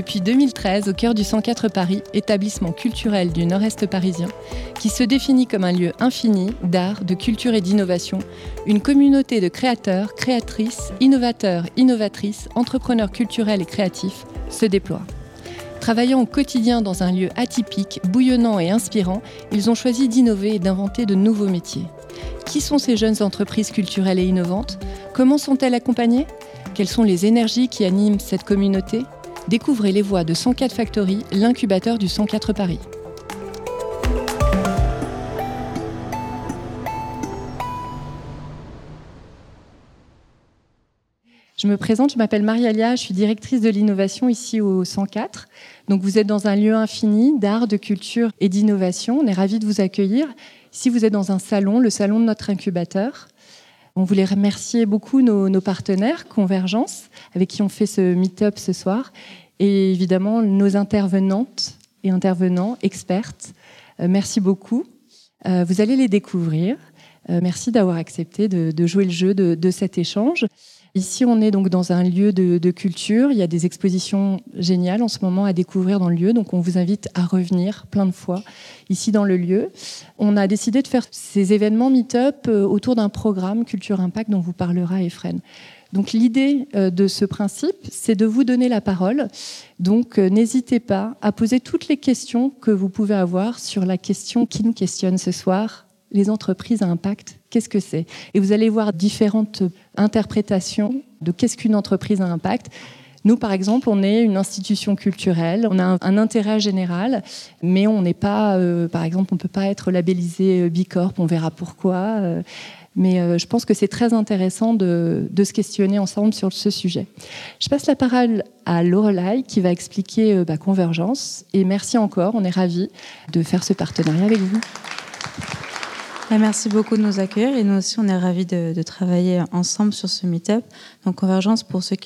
Depuis 2013, au cœur du 104 Paris, établissement culturel du nord-est parisien, qui se définit comme un lieu infini d'art, de culture et d'innovation, une communauté de créateurs, créatrices, innovateurs, innovatrices, entrepreneurs culturels et créatifs se déploie. Travaillant au quotidien dans un lieu atypique, bouillonnant et inspirant, ils ont choisi d'innover et d'inventer de nouveaux métiers. Qui sont ces jeunes entreprises culturelles et innovantes? Comment sont-elles accompagnées? Quelles sont les énergies qui animent cette communauté? Découvrez les voix de 104 Factory, l'incubateur du 104 Paris. Je me présente, je m'appelle Marialia, je suis directrice de l'innovation ici au 104. Donc vous êtes dans un lieu infini d'art, de culture et d'innovation. On est ravis de vous accueillir. Ici, vous êtes dans un salon, le salon de notre incubateur. On voulait remercier beaucoup nos, partenaires, Convergence, avec qui on fait ce meet-up ce soir, et évidemment nos intervenantes et intervenants, expertes. Euh, merci beaucoup. Euh, vous allez les découvrir. Euh, merci d'avoir accepté de, jouer le jeu de cet échange. Ici, on est donc dans un lieu de, culture. Il y a des expositions géniales en ce moment à découvrir dans le lieu. Donc, on vous invite à revenir plein de fois ici dans le lieu. On a décidé de faire ces événements meet-up autour d'un programme Culture Impact dont vous parlera Efren. Donc l'idée euh, de ce principe, c'est de vous donner la parole. Donc euh, n'hésitez pas à poser toutes les questions que vous pouvez avoir sur la question qui nous questionne ce soir, les entreprises à impact, qu'est-ce que c'est? Et vous allez voir différentes interprétations de qu'est-ce qu'une entreprise à impact. Nous, par exemple, on est une institution culturelle, on a un, intérêt général, mais on n'est pas, euh, par exemple, on ne peut pas être labellisé Bicorp, on verra pourquoi. Mais je pense que c'est très intéressant de, se questionner ensemble sur ce sujet. Je passe la parole à Lorelai qui va expliquer bah, Convergence. Et merci encore, on est ravis de faire ce partenariat avec vous. Merci beaucoup de nous accueillir et nous aussi on est ravis de, travailler ensemble sur ce meet-up. Donc Convergence, pour celles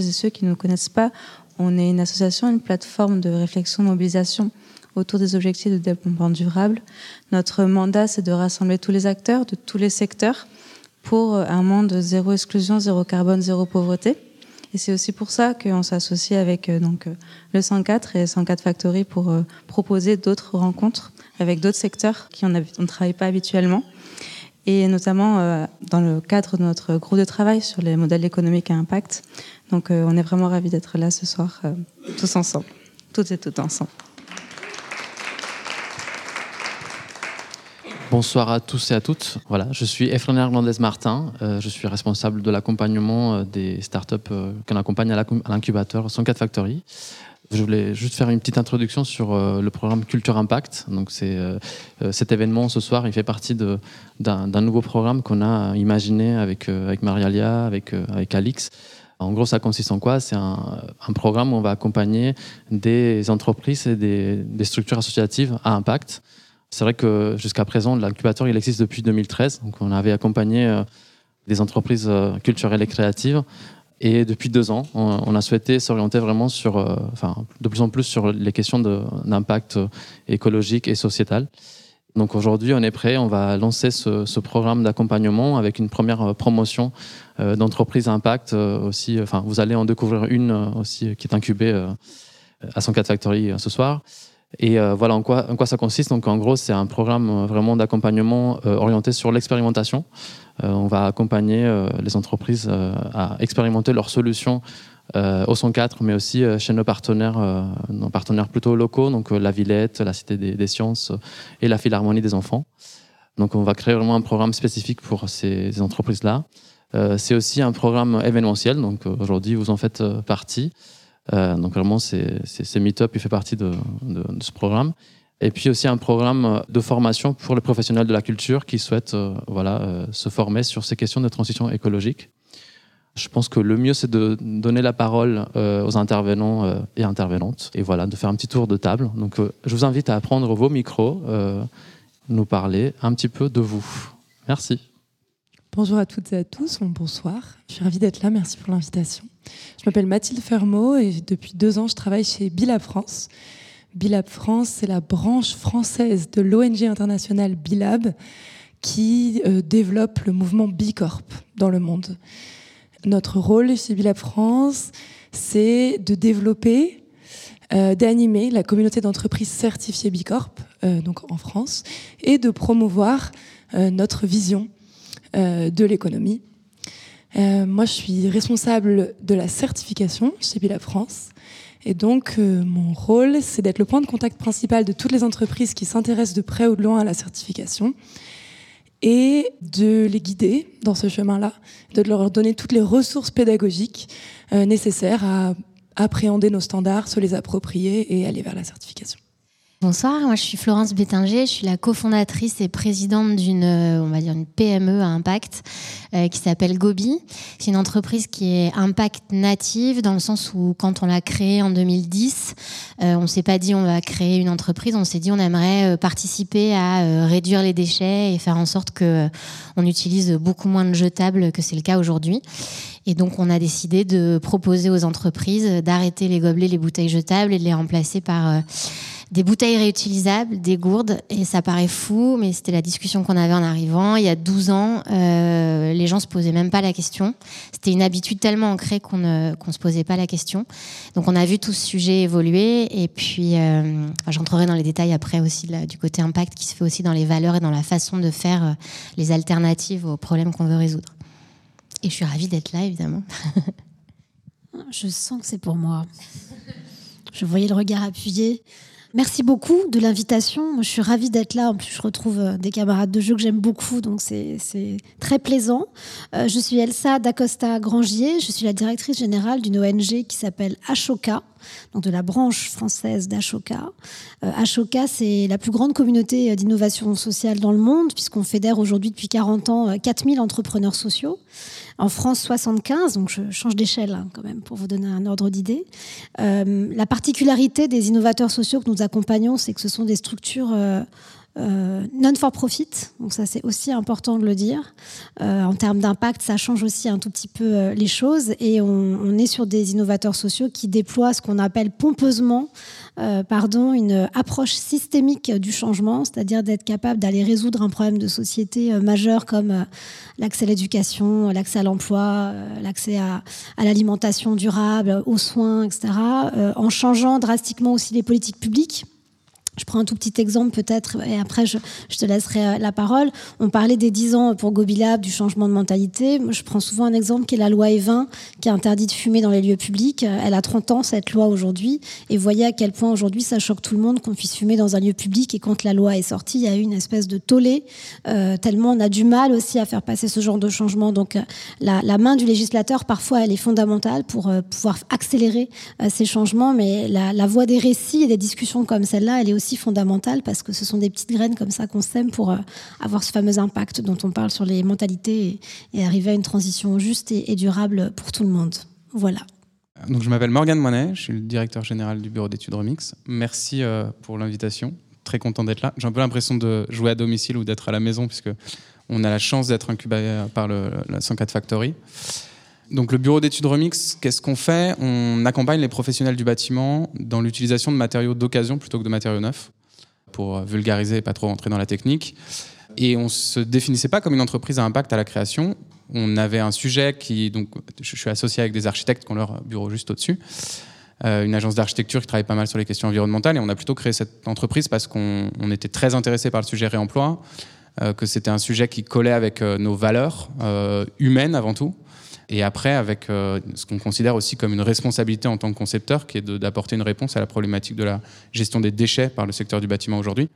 et ceux qui ne nous connaissent pas, on est une association, une plateforme de réflexion, mobilisation autour des objectifs de développement durable. Notre mandat, c'est de rassembler tous les acteurs de tous les secteurs pour un monde zéro exclusion, zéro carbone, zéro pauvreté. Et c'est aussi pour ça qu'on s'associe avec euh, donc euh, le 104 et 104 Factory pour euh, proposer d'autres rencontres avec d'autres secteurs qui on ne travaille pas habituellement. Et notamment dans le cadre de notre groupe de travail sur les modèles économiques à impact. Donc on est vraiment ravis d'être là ce soir, tous ensemble, toutes et toutes ensemble. Bonsoir à tous et à toutes. Voilà, je suis Efren Hernandez Martin. Euh, je suis responsable de l'accompagnement euh, des startups euh, qu'on accompagne à l'incubateur 104 Factory. Je voulais juste faire une petite introduction sur le programme Culture Impact. Donc, c'est cet événement ce soir. Il fait partie d'un nouveau programme qu'on a imaginé avec avec Marialia, avec avec Alix. En gros, ça consiste en quoi? C'est un, programme où on va accompagner des entreprises et des structures associatives à impact c'est vrai que jusqu'à présent, l'incubateur, il existe depuis 2013. Donc, on avait accompagné euh, des entreprises euh, culturelles et créatives. Et depuis deux ans, on, a souhaité s'orienter vraiment sur, euh, enfin, de plus en plus sur les questions d'impact écologique et sociétal. Donc aujourd'hui, on est prêt. On va lancer ce, programme d'accompagnement avec une première promotion d'entreprise impact aussi. Enfin, vous allez en découvrir une aussi qui est incubée à 104 Factory ce soir. Et euh, voilà en quoi, ça consiste. Donc en gros, c'est un programme euh, vraiment d'accompagnement euh, orienté sur l'expérimentation. on va accompagner les entreprises à expérimenter leurs solutions au 104, mais aussi chez nos partenaires, nos partenaires plutôt locaux, donc la Villette, la Cité des, Sciences et la Philharmonie des enfants. Donc on va créer vraiment un programme spécifique pour ces, entreprises-là. c'est aussi un programme événementiel, donc aujourd'hui vous en faites partie. Euh, donc vraiment, c'est, Meetup, il fait partie de, ce programme. Et puis aussi un programme de formation pour les professionnels de la culture qui souhaitent euh, voilà, euh, se former sur ces questions de transition écologique. Je pense que le mieux, c'est de donner la parole aux intervenants et intervenantes, et voilà, de faire un petit tour de table. Donc, je vous invite à prendre vos micros, nous parler un petit peu de vous. Merci. Bonjour à toutes et à tous, bonsoir. Je suis ravie d'être là, merci pour l'invitation. Je m'appelle Mathilde Fermot et depuis deux ans, je travaille chez Bilab France. Bilab France, c'est la branche française de l'ONG internationale Bilab qui euh, développe le mouvement Bicorp dans le monde. Notre rôle chez Bilab France, c'est de développer d'animer la communauté d'entreprises certifiées Bicorp, donc en France, et de promouvoir notre vision de l'économie. moi, je suis responsable de la certification chez Bila France. Et donc, mon rôle, c'est d'être le point de contact principal de toutes les entreprises qui s'intéressent de près ou de loin à la certification et de les guider dans ce chemin-là, de leur donner toutes les ressources pédagogiques euh, nécessaires à appréhender nos standards, se les approprier et aller vers la certification. Bonsoir, moi je suis Florence Bétinger, je suis la cofondatrice et présidente d'une euh, on va dire une PME à impact euh, qui s'appelle Gobi. C'est une entreprise qui est impact native dans le sens où quand on l'a créée en 2010, euh, on s'est pas dit on va créer une entreprise, on s'est dit on aimerait participer à réduire les déchets et faire en sorte que on utilise beaucoup moins de jetables que c'est le cas aujourd'hui. Et donc, on a décidé de proposer aux entreprises d'arrêter les gobelets, les bouteilles jetables et de les remplacer par des bouteilles réutilisables, des gourdes, et ça paraît fou, mais c'était la discussion qu'on avait en arrivant. Il y a 12 ans, euh, les gens se posaient même pas la question. C'était une habitude tellement ancrée qu'on ne se posait pas la question. Donc on a vu tout ce sujet évoluer, et puis euh, j'entrerai dans les détails après aussi du côté impact qui se fait aussi dans les valeurs et dans la façon de faire euh, les alternatives aux problèmes qu'on veut résoudre. Et je suis ravie d'être là, évidemment. je sens que c'est pour moi. Je voyais le regard appuyé. Merci beaucoup de l'invitation. Je suis ravie d'être là. En plus, je retrouve euh, des camarades de jeu que j'aime beaucoup, donc c'est très plaisant. Euh, je suis Elsa Dacosta Grangier. Je suis la directrice générale d'une ONG qui s'appelle Ashoka, donc de la branche française d'Ashoka. Euh, Ashoka, c'est la plus grande communauté d'innovation sociale dans le monde, puisqu'on fédère aujourd'hui depuis 40 ans 4000 entrepreneurs sociaux. En France, 75, donc je change d'échelle hein, quand même pour vous donner un ordre d'idée. Euh, la particularité des innovateurs sociaux que nous accompagnons, c'est que ce sont des structures euh, euh, non for profit, donc ça c'est aussi important de le dire. en termes d'impact, ça change aussi un tout petit peu les choses et on, est sur des innovateurs sociaux qui déploient ce qu'on appelle pompeusement euh, pardon, une approche systémique du changement, c'est-à-dire d'être capable d'aller résoudre un problème de société euh, majeur comme euh, l'accès à l'éducation, l'accès à l'emploi, l'accès à, à l'alimentation durable, aux soins, etc., en changeant drastiquement aussi les politiques publiques je prends un tout petit exemple peut-être et après je, te laisserai euh, la parole. On parlait des 10 ans pour Gobilab du changement de mentalité. Je prends souvent un exemple qui est la loi E20 qui interdit de fumer dans les lieux publics. Elle a 30 ans cette loi aujourd'hui et voyez à quel point aujourd'hui ça choque tout le monde qu'on puisse fumer dans un lieu public et quand la loi est sortie, il y a eu une espèce de tollé euh, tellement on a du mal aussi à faire passer ce genre de changement. Donc euh, la, main du législateur parfois elle est fondamentale pour pouvoir accélérer ces changements mais la, la voie des récits et des discussions comme celle-là, elle est aussi aussi fondamentale parce que ce sont des petites graines comme ça qu'on sème pour euh, avoir ce fameux impact dont on parle sur les mentalités et, arriver à une transition juste et, durable pour tout le monde. Voilà. Donc, je m'appelle Morgane Moinet, je suis le directeur général du bureau d'études Remix. Merci euh, pour l'invitation. Très content d'être là. J'ai un peu l'impression de jouer à domicile ou d'être à la maison, puisque on a la chance d'être incubé par le, la 104 Factory. Donc le bureau d'études Remix, qu'est-ce qu'on fait? On accompagne les professionnels du bâtiment dans l'utilisation de matériaux d'occasion plutôt que de matériaux neufs, pour vulgariser et pas trop rentrer dans la technique. Et on se définissait pas comme une entreprise à impact à la création. On avait un sujet qui, donc, je suis associé avec des architectes qui ont leur bureau juste au-dessus, euh, une agence d'architecture qui travaille pas mal sur les questions environnementales. Et on a plutôt créé cette entreprise parce qu'on était très intéressé par le sujet réemploi, euh, que c'était un sujet qui collait avec euh, nos valeurs humaines avant tout et après avec euh, ce qu'on considère aussi comme une responsabilité en tant que concepteur, qui est d'apporter une réponse à la problématique de la gestion des déchets par le secteur du bâtiment aujourd'hui.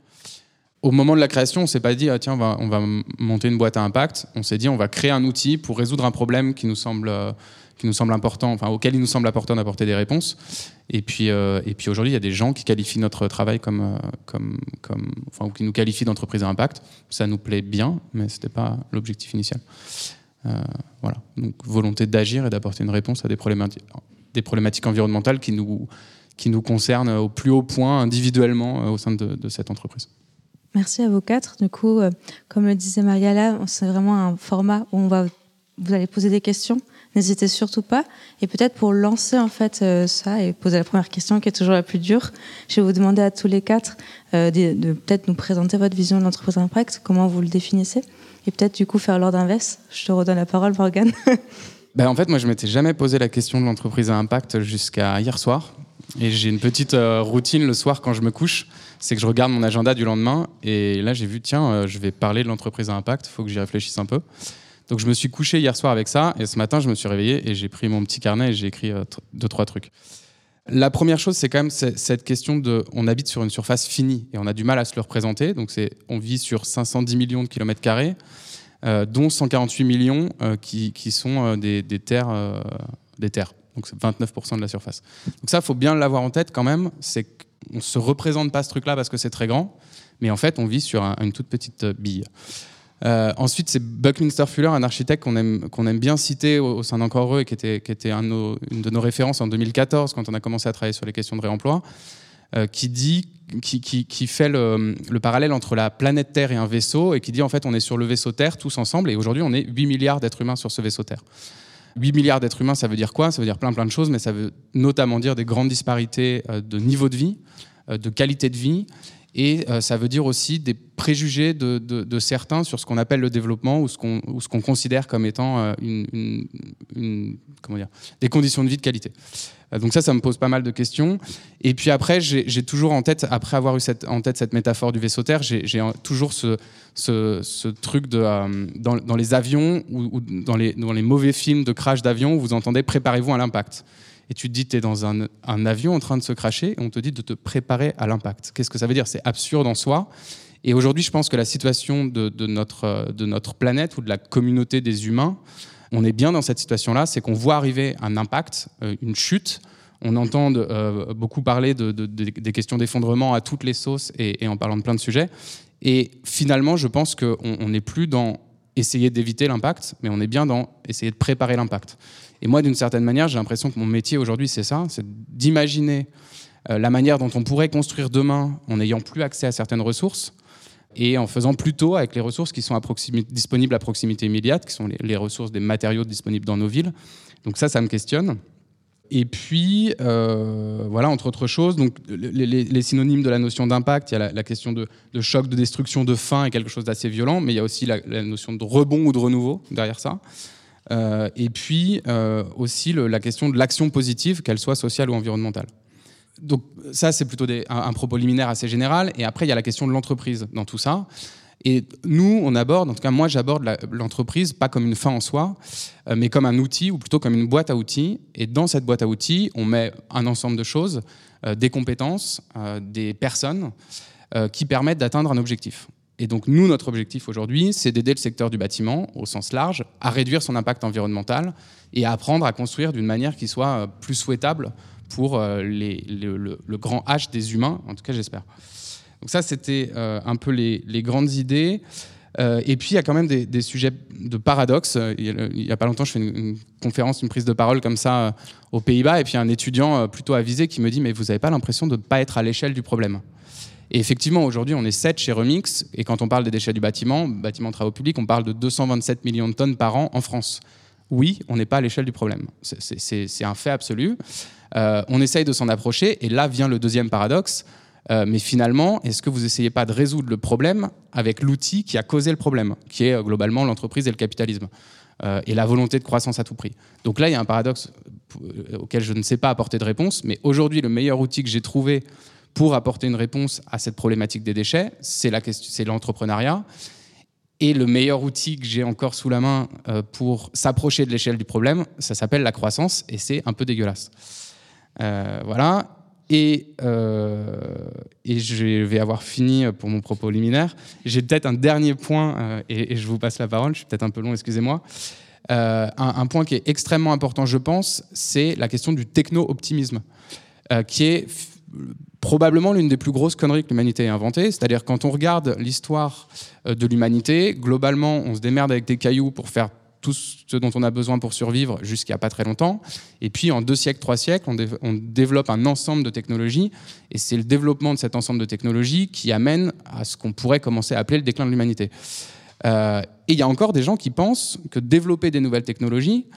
Au moment de la création, on s'est pas dit ah, tiens on va, on va, monter une boîte à impact. On s'est dit on va créer un outil pour résoudre un problème qui nous semble euh, qui nous semble important, enfin auquel il nous semble important d'apporter des réponses. Et puis euh, et puis aujourd'hui il y a des gens qui qualifient notre travail comme comme comme enfin ou qui nous qualifient d'entreprise à impact. Ça nous plaît bien, mais c'était pas l'objectif initial. Euh, voilà. Donc volonté d'agir et d'apporter une réponse à des problématiques, des problématiques environnementales qui nous, qui nous concernent au plus haut point individuellement euh, au sein de, cette entreprise. Merci à vous quatre. Du coup, euh, comme le disait Mariala, c'est vraiment un format où on va, vous allez poser des questions. N'hésitez surtout pas. Et peut-être pour lancer en fait ça et poser la première question qui est toujours la plus dure, je vais vous demander à tous les quatre de, de peut-être nous présenter votre vision de l'entreprise impact, comment vous le définissez et peut-être du coup faire l'ordre inverse. Je te redonne la parole, Morgane. ben, en fait, moi, je m'étais jamais posé la question de l'entreprise à impact jusqu'à hier soir. Et j'ai une petite routine le soir quand je me couche, c'est que je regarde mon agenda du lendemain. Et là, j'ai vu, tiens, je vais parler de l'entreprise à impact, faut que j'y réfléchisse un peu. Donc je me suis couché hier soir avec ça, et ce matin, je me suis réveillé et j'ai pris mon petit carnet et j'ai écrit deux, trois trucs. La première chose, c'est quand même cette question de, on habite sur une surface finie et on a du mal à se le représenter. Donc c'est, on vit sur 510 millions de kilomètres carrés, euh, dont 148 millions euh, qui, sont euh, des, terres, des terres. Donc c'est 29% de la surface. Donc ça, faut bien l'avoir en tête quand même. C'est qu'on se représente pas ce truc-là parce que c'est très grand, mais en fait, on vit sur une toute petite bille. Euh, ensuite, c'est Buckminster Fuller, un architecte qu'on aime, bien citer au, sein d'Encore Heureux et qui était, une de nos références en 2014 quand on a commencé à travailler sur les questions de réemploi, euh, qui, fait le, le, parallèle entre la planète Terre et un vaisseau et qui dit en fait on est sur le vaisseau Terre tous ensemble et aujourd'hui on est 8 milliards d'êtres humains sur ce vaisseau Terre. 8 milliards d'êtres humains, ça veut dire quoi? Ça veut dire plein plein de choses, mais ça veut notamment dire des grandes disparités euh, de niveau de vie, de qualité de vie et euh, ça veut dire aussi des préjugés de, certains sur ce qu'on appelle le développement ou ce qu'on considère comme étant euh, des conditions de vie de qualité. Euh, donc ça, ça me pose pas mal de questions. Et puis après, j'ai toujours en tête, après avoir eu en tête cette métaphore du vaisseau Terre, j'ai toujours ce, truc dans, les avions ou, dans, les, mauvais films de crash d'avion où vous entendez préparez-vous à l'impact et tu te dis tu es dans un, avion en train de se cracher et on te dit de te préparer à l'impact. Qu'est-ce que ça veut dire? C'est absurde en soi. Et aujourd'hui, je pense que la situation de, notre, planète ou de la communauté des humains, on est bien dans cette situation-là, c'est qu'on voit arriver un impact, euh, une chute. On entend euh, beaucoup parler de, des questions d'effondrement à toutes les sauces et, en parlant de plein de sujets. Et finalement, je pense qu'on n'est plus dans essayer d'éviter l'impact, mais on est bien dans essayer de préparer l'impact. Et moi, d'une certaine manière, j'ai l'impression que mon métier aujourd'hui, c'est ça, c'est d'imaginer euh, la manière dont on pourrait construire demain en n'ayant plus accès à certaines ressources et en faisant plutôt avec les ressources qui sont disponibles à proximité immédiate, qui sont les, ressources des matériaux disponibles dans nos villes. Donc ça, ça me questionne. Et puis, euh, voilà, entre autres choses, donc, les, synonymes de la notion d'impact, il y a la, question de, choc, de destruction, de fin et quelque chose d'assez violent, mais il y a aussi la, notion de rebond ou de renouveau derrière ça. Euh, et puis euh, aussi la question de l'action positive, qu'elle soit sociale ou environnementale. Donc ça, c'est plutôt un, propos liminaire assez général. Et après, il y a la question de l'entreprise dans tout ça. Et nous, on aborde, en tout cas moi, j'aborde l'entreprise pas comme une fin en soi, euh, mais comme un outil, ou plutôt comme une boîte à outils. Et dans cette boîte à outils, on met un ensemble de choses, des compétences, des personnes, qui permettent d'atteindre un objectif. Et donc nous, notre objectif aujourd'hui, c'est d'aider le secteur du bâtiment, au sens large, à réduire son impact environnemental et à apprendre à construire d'une manière qui soit euh, plus souhaitable pour euh, le, grand H des humains, en tout cas j'espère. Donc ça, c'était euh, un peu les, grandes idées. et puis, il y a quand même des, sujets de paradoxe. Il n'y a, pas longtemps, je fais une, conférence, une prise de parole comme ça aux Pays-Bas, et puis un étudiant plutôt avisé qui me dit, mais vous n'avez pas l'impression de ne pas être à l'échelle du problème? Et effectivement, aujourd'hui, on est 7 chez Remix. Et quand on parle des déchets du bâtiment, bâtiment travaux publics, on parle de 227 millions de tonnes par an en France. Oui, on n'est pas à l'échelle du problème. C'est un fait absolu. Euh, on essaye de s'en approcher. Et là vient le deuxième paradoxe. Euh, mais finalement, est-ce que vous essayez pas de résoudre le problème avec l'outil qui a causé le problème, qui est euh, globalement l'entreprise et le capitalisme et la volonté de croissance à tout prix? Donc là, il y a un paradoxe auquel je ne sais pas apporter de réponse. Mais aujourd'hui, le meilleur outil que j'ai trouvé pour apporter une réponse à cette problématique des déchets, c'est l'entrepreneuriat. Et le meilleur outil que j'ai encore sous la main euh, pour s'approcher de l'échelle du problème, ça s'appelle la croissance, et c'est un peu dégueulasse. Euh, voilà. Et, euh, et, je vais avoir fini pour mon propos liminaire. J'ai peut-être un dernier point, et, je vous passe la parole, je suis peut-être un peu long, excusez-moi. Un, un, point qui est extrêmement important, je pense, c'est la question du techno-optimisme, qui est probablement l'une des plus grosses conneries que l'humanité ait inventées. C'est-à-dire quand on regarde l'histoire euh, de l'humanité, globalement, on se démerde avec des cailloux pour faire tout ce dont on a besoin pour survivre jusqu'à pas très longtemps. Et puis en deux siècles, trois siècles, on, développe un ensemble de technologies. Et c'est le développement de cet ensemble de technologies qui amène à ce qu'on pourrait commencer à appeler le déclin de l'humanité. Euh, et il y a encore des gens qui pensent que développer des nouvelles technologies,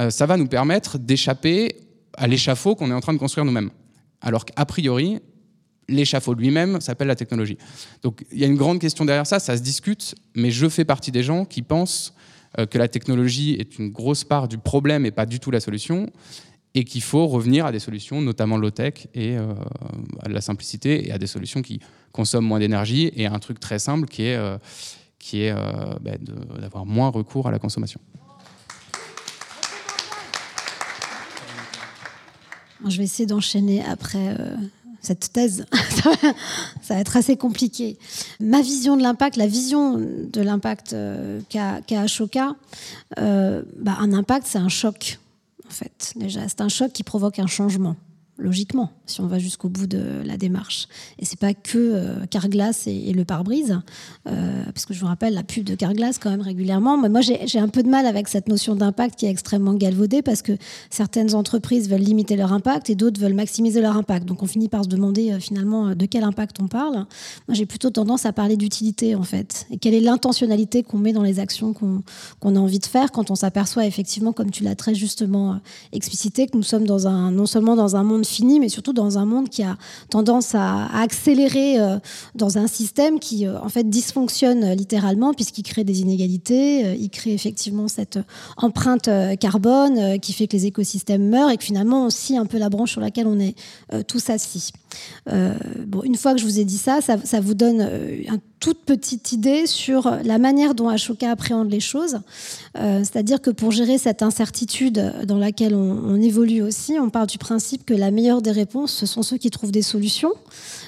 euh, ça va nous permettre d'échapper à l'échafaud qu'on est en train de construire nous-mêmes. Alors qu'a priori, l'échafaud lui-même s'appelle la technologie. Donc il y a une grande question derrière ça, ça se discute, mais je fais partie des gens qui pensent que la technologie est une grosse part du problème et pas du tout la solution. et qu'il faut revenir à des solutions, notamment low-tech et à de la simplicité et à des solutions qui consomment moins d'énergie et un truc très simple qui est, qui est bah, d'avoir moins recours à la consommation. Je vais essayer d'enchaîner après cette thèse. ça va être assez compliqué. Ma vision de l'impact, la vision de l'impact euh, qu'a Ashoka, euh, bah, un impact, c'est un choc, en fait. Déjà, c'est un choc qui provoque un changement logiquement, si on va jusqu'au bout de la démarche. Et c'est pas que euh, Carglass et, le pare-brise, euh, parce que je vous rappelle la pub de Carglass quand même régulièrement. Mais moi, j'ai un peu de mal avec cette notion d'impact qui est extrêmement galvaudée, parce que certaines entreprises veulent limiter leur impact et d'autres veulent maximiser leur impact. Donc on finit par se demander euh, finalement de quel impact on parle. Moi, j'ai plutôt tendance à parler d'utilité en fait, et quelle est l'intentionnalité qu'on met dans les actions qu'on a envie de faire quand on s'aperçoit effectivement, comme tu l'as très justement explicité, que nous sommes dans un, non seulement dans un monde fini, mais surtout dans un monde qui a tendance à, accélérer euh, dans un système qui, euh, en fait, dysfonctionne euh, littéralement, puisqu'il crée des inégalités, il crée effectivement cette empreinte carbone qui fait que les écosystèmes meurent et que finalement on scie un peu la branche sur laquelle on est tous assis. bon, une fois que je vous ai dit ça, ça, ça vous donne un toute petite idée sur la manière dont Ashoka appréhende les choses. Euh, c'est-à-dire que pour gérer cette incertitude dans laquelle on, évolue aussi, on part du principe que la meilleure des réponses, ce sont ceux qui trouvent des solutions.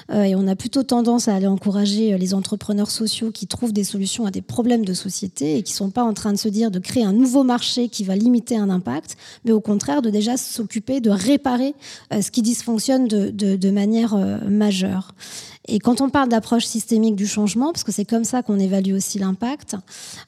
Euh, et on a plutôt tendance à aller encourager les entrepreneurs sociaux qui trouvent des solutions à des problèmes de société et qui ne sont pas en train de se dire de créer un nouveau marché qui va limiter un impact, mais au contraire de déjà s'occuper de réparer euh, ce qui dysfonctionne de, manière majeure. Et quand on parle d'approche systémique du changement, parce que c'est comme ça qu'on évalue aussi l'impact,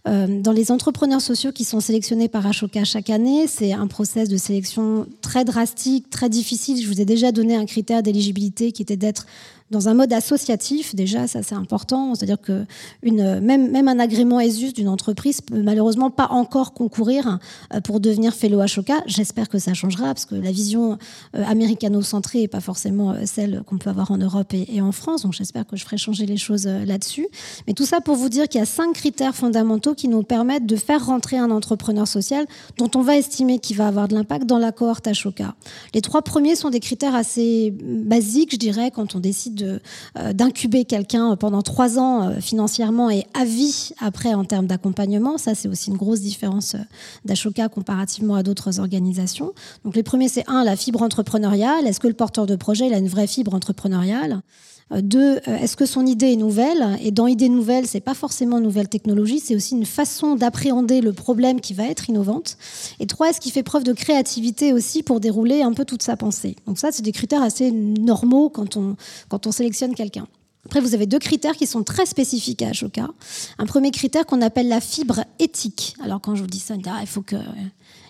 euh, dans les entrepreneurs sociaux qui sont sélectionnés par Ashoka chaque année, c'est un process de sélection très drastique, très difficile. Je vous ai déjà donné un critère d'éligibilité qui était d'être dans un mode associatif, déjà, ça c'est important. C'est-à-dire que une, même, même un agrément ESUS d'une entreprise peut malheureusement pas encore concourir euh, pour devenir fellow Ashoka. J'espère que ça changera parce que la vision euh, américano-centrée n'est pas forcément euh, celle qu'on peut avoir en Europe et, en France. Donc j'espère que je ferai changer les choses là-dessus. Mais tout ça pour vous dire qu'il y a cinq critères fondamentaux qui nous permettent de faire rentrer un entrepreneur social dont on va estimer qu'il va avoir de l'impact dans la cohorte Ashoka. Les trois premiers sont des critères assez basiques, je dirais, quand on décide euh, d'incuber quelqu'un pendant trois ans euh, financièrement et à vie après en termes d'accompagnement. Ça, c'est aussi une grosse différence euh, d'Ashoka comparativement à d'autres organisations. Donc les premiers, c'est un, la fibre entrepreneuriale. Est-ce que le porteur de projet il a une vraie fibre entrepreneuriale? Deux, est-ce que son idée est nouvelle? Et dans idée nouvelle, c'est pas forcément une nouvelle technologie, c'est aussi une façon d'appréhender le problème qui va être innovante. Et trois, est-ce qu'il fait preuve de créativité aussi pour dérouler un peu toute sa pensée? Donc ça, c'est des critères assez normaux quand on, quand on sélectionne quelqu'un. Après, vous avez deux critères qui sont très spécifiques à Ashoka. Un premier critère qu'on appelle la fibre éthique. Alors, quand je vous dis ça, il faut que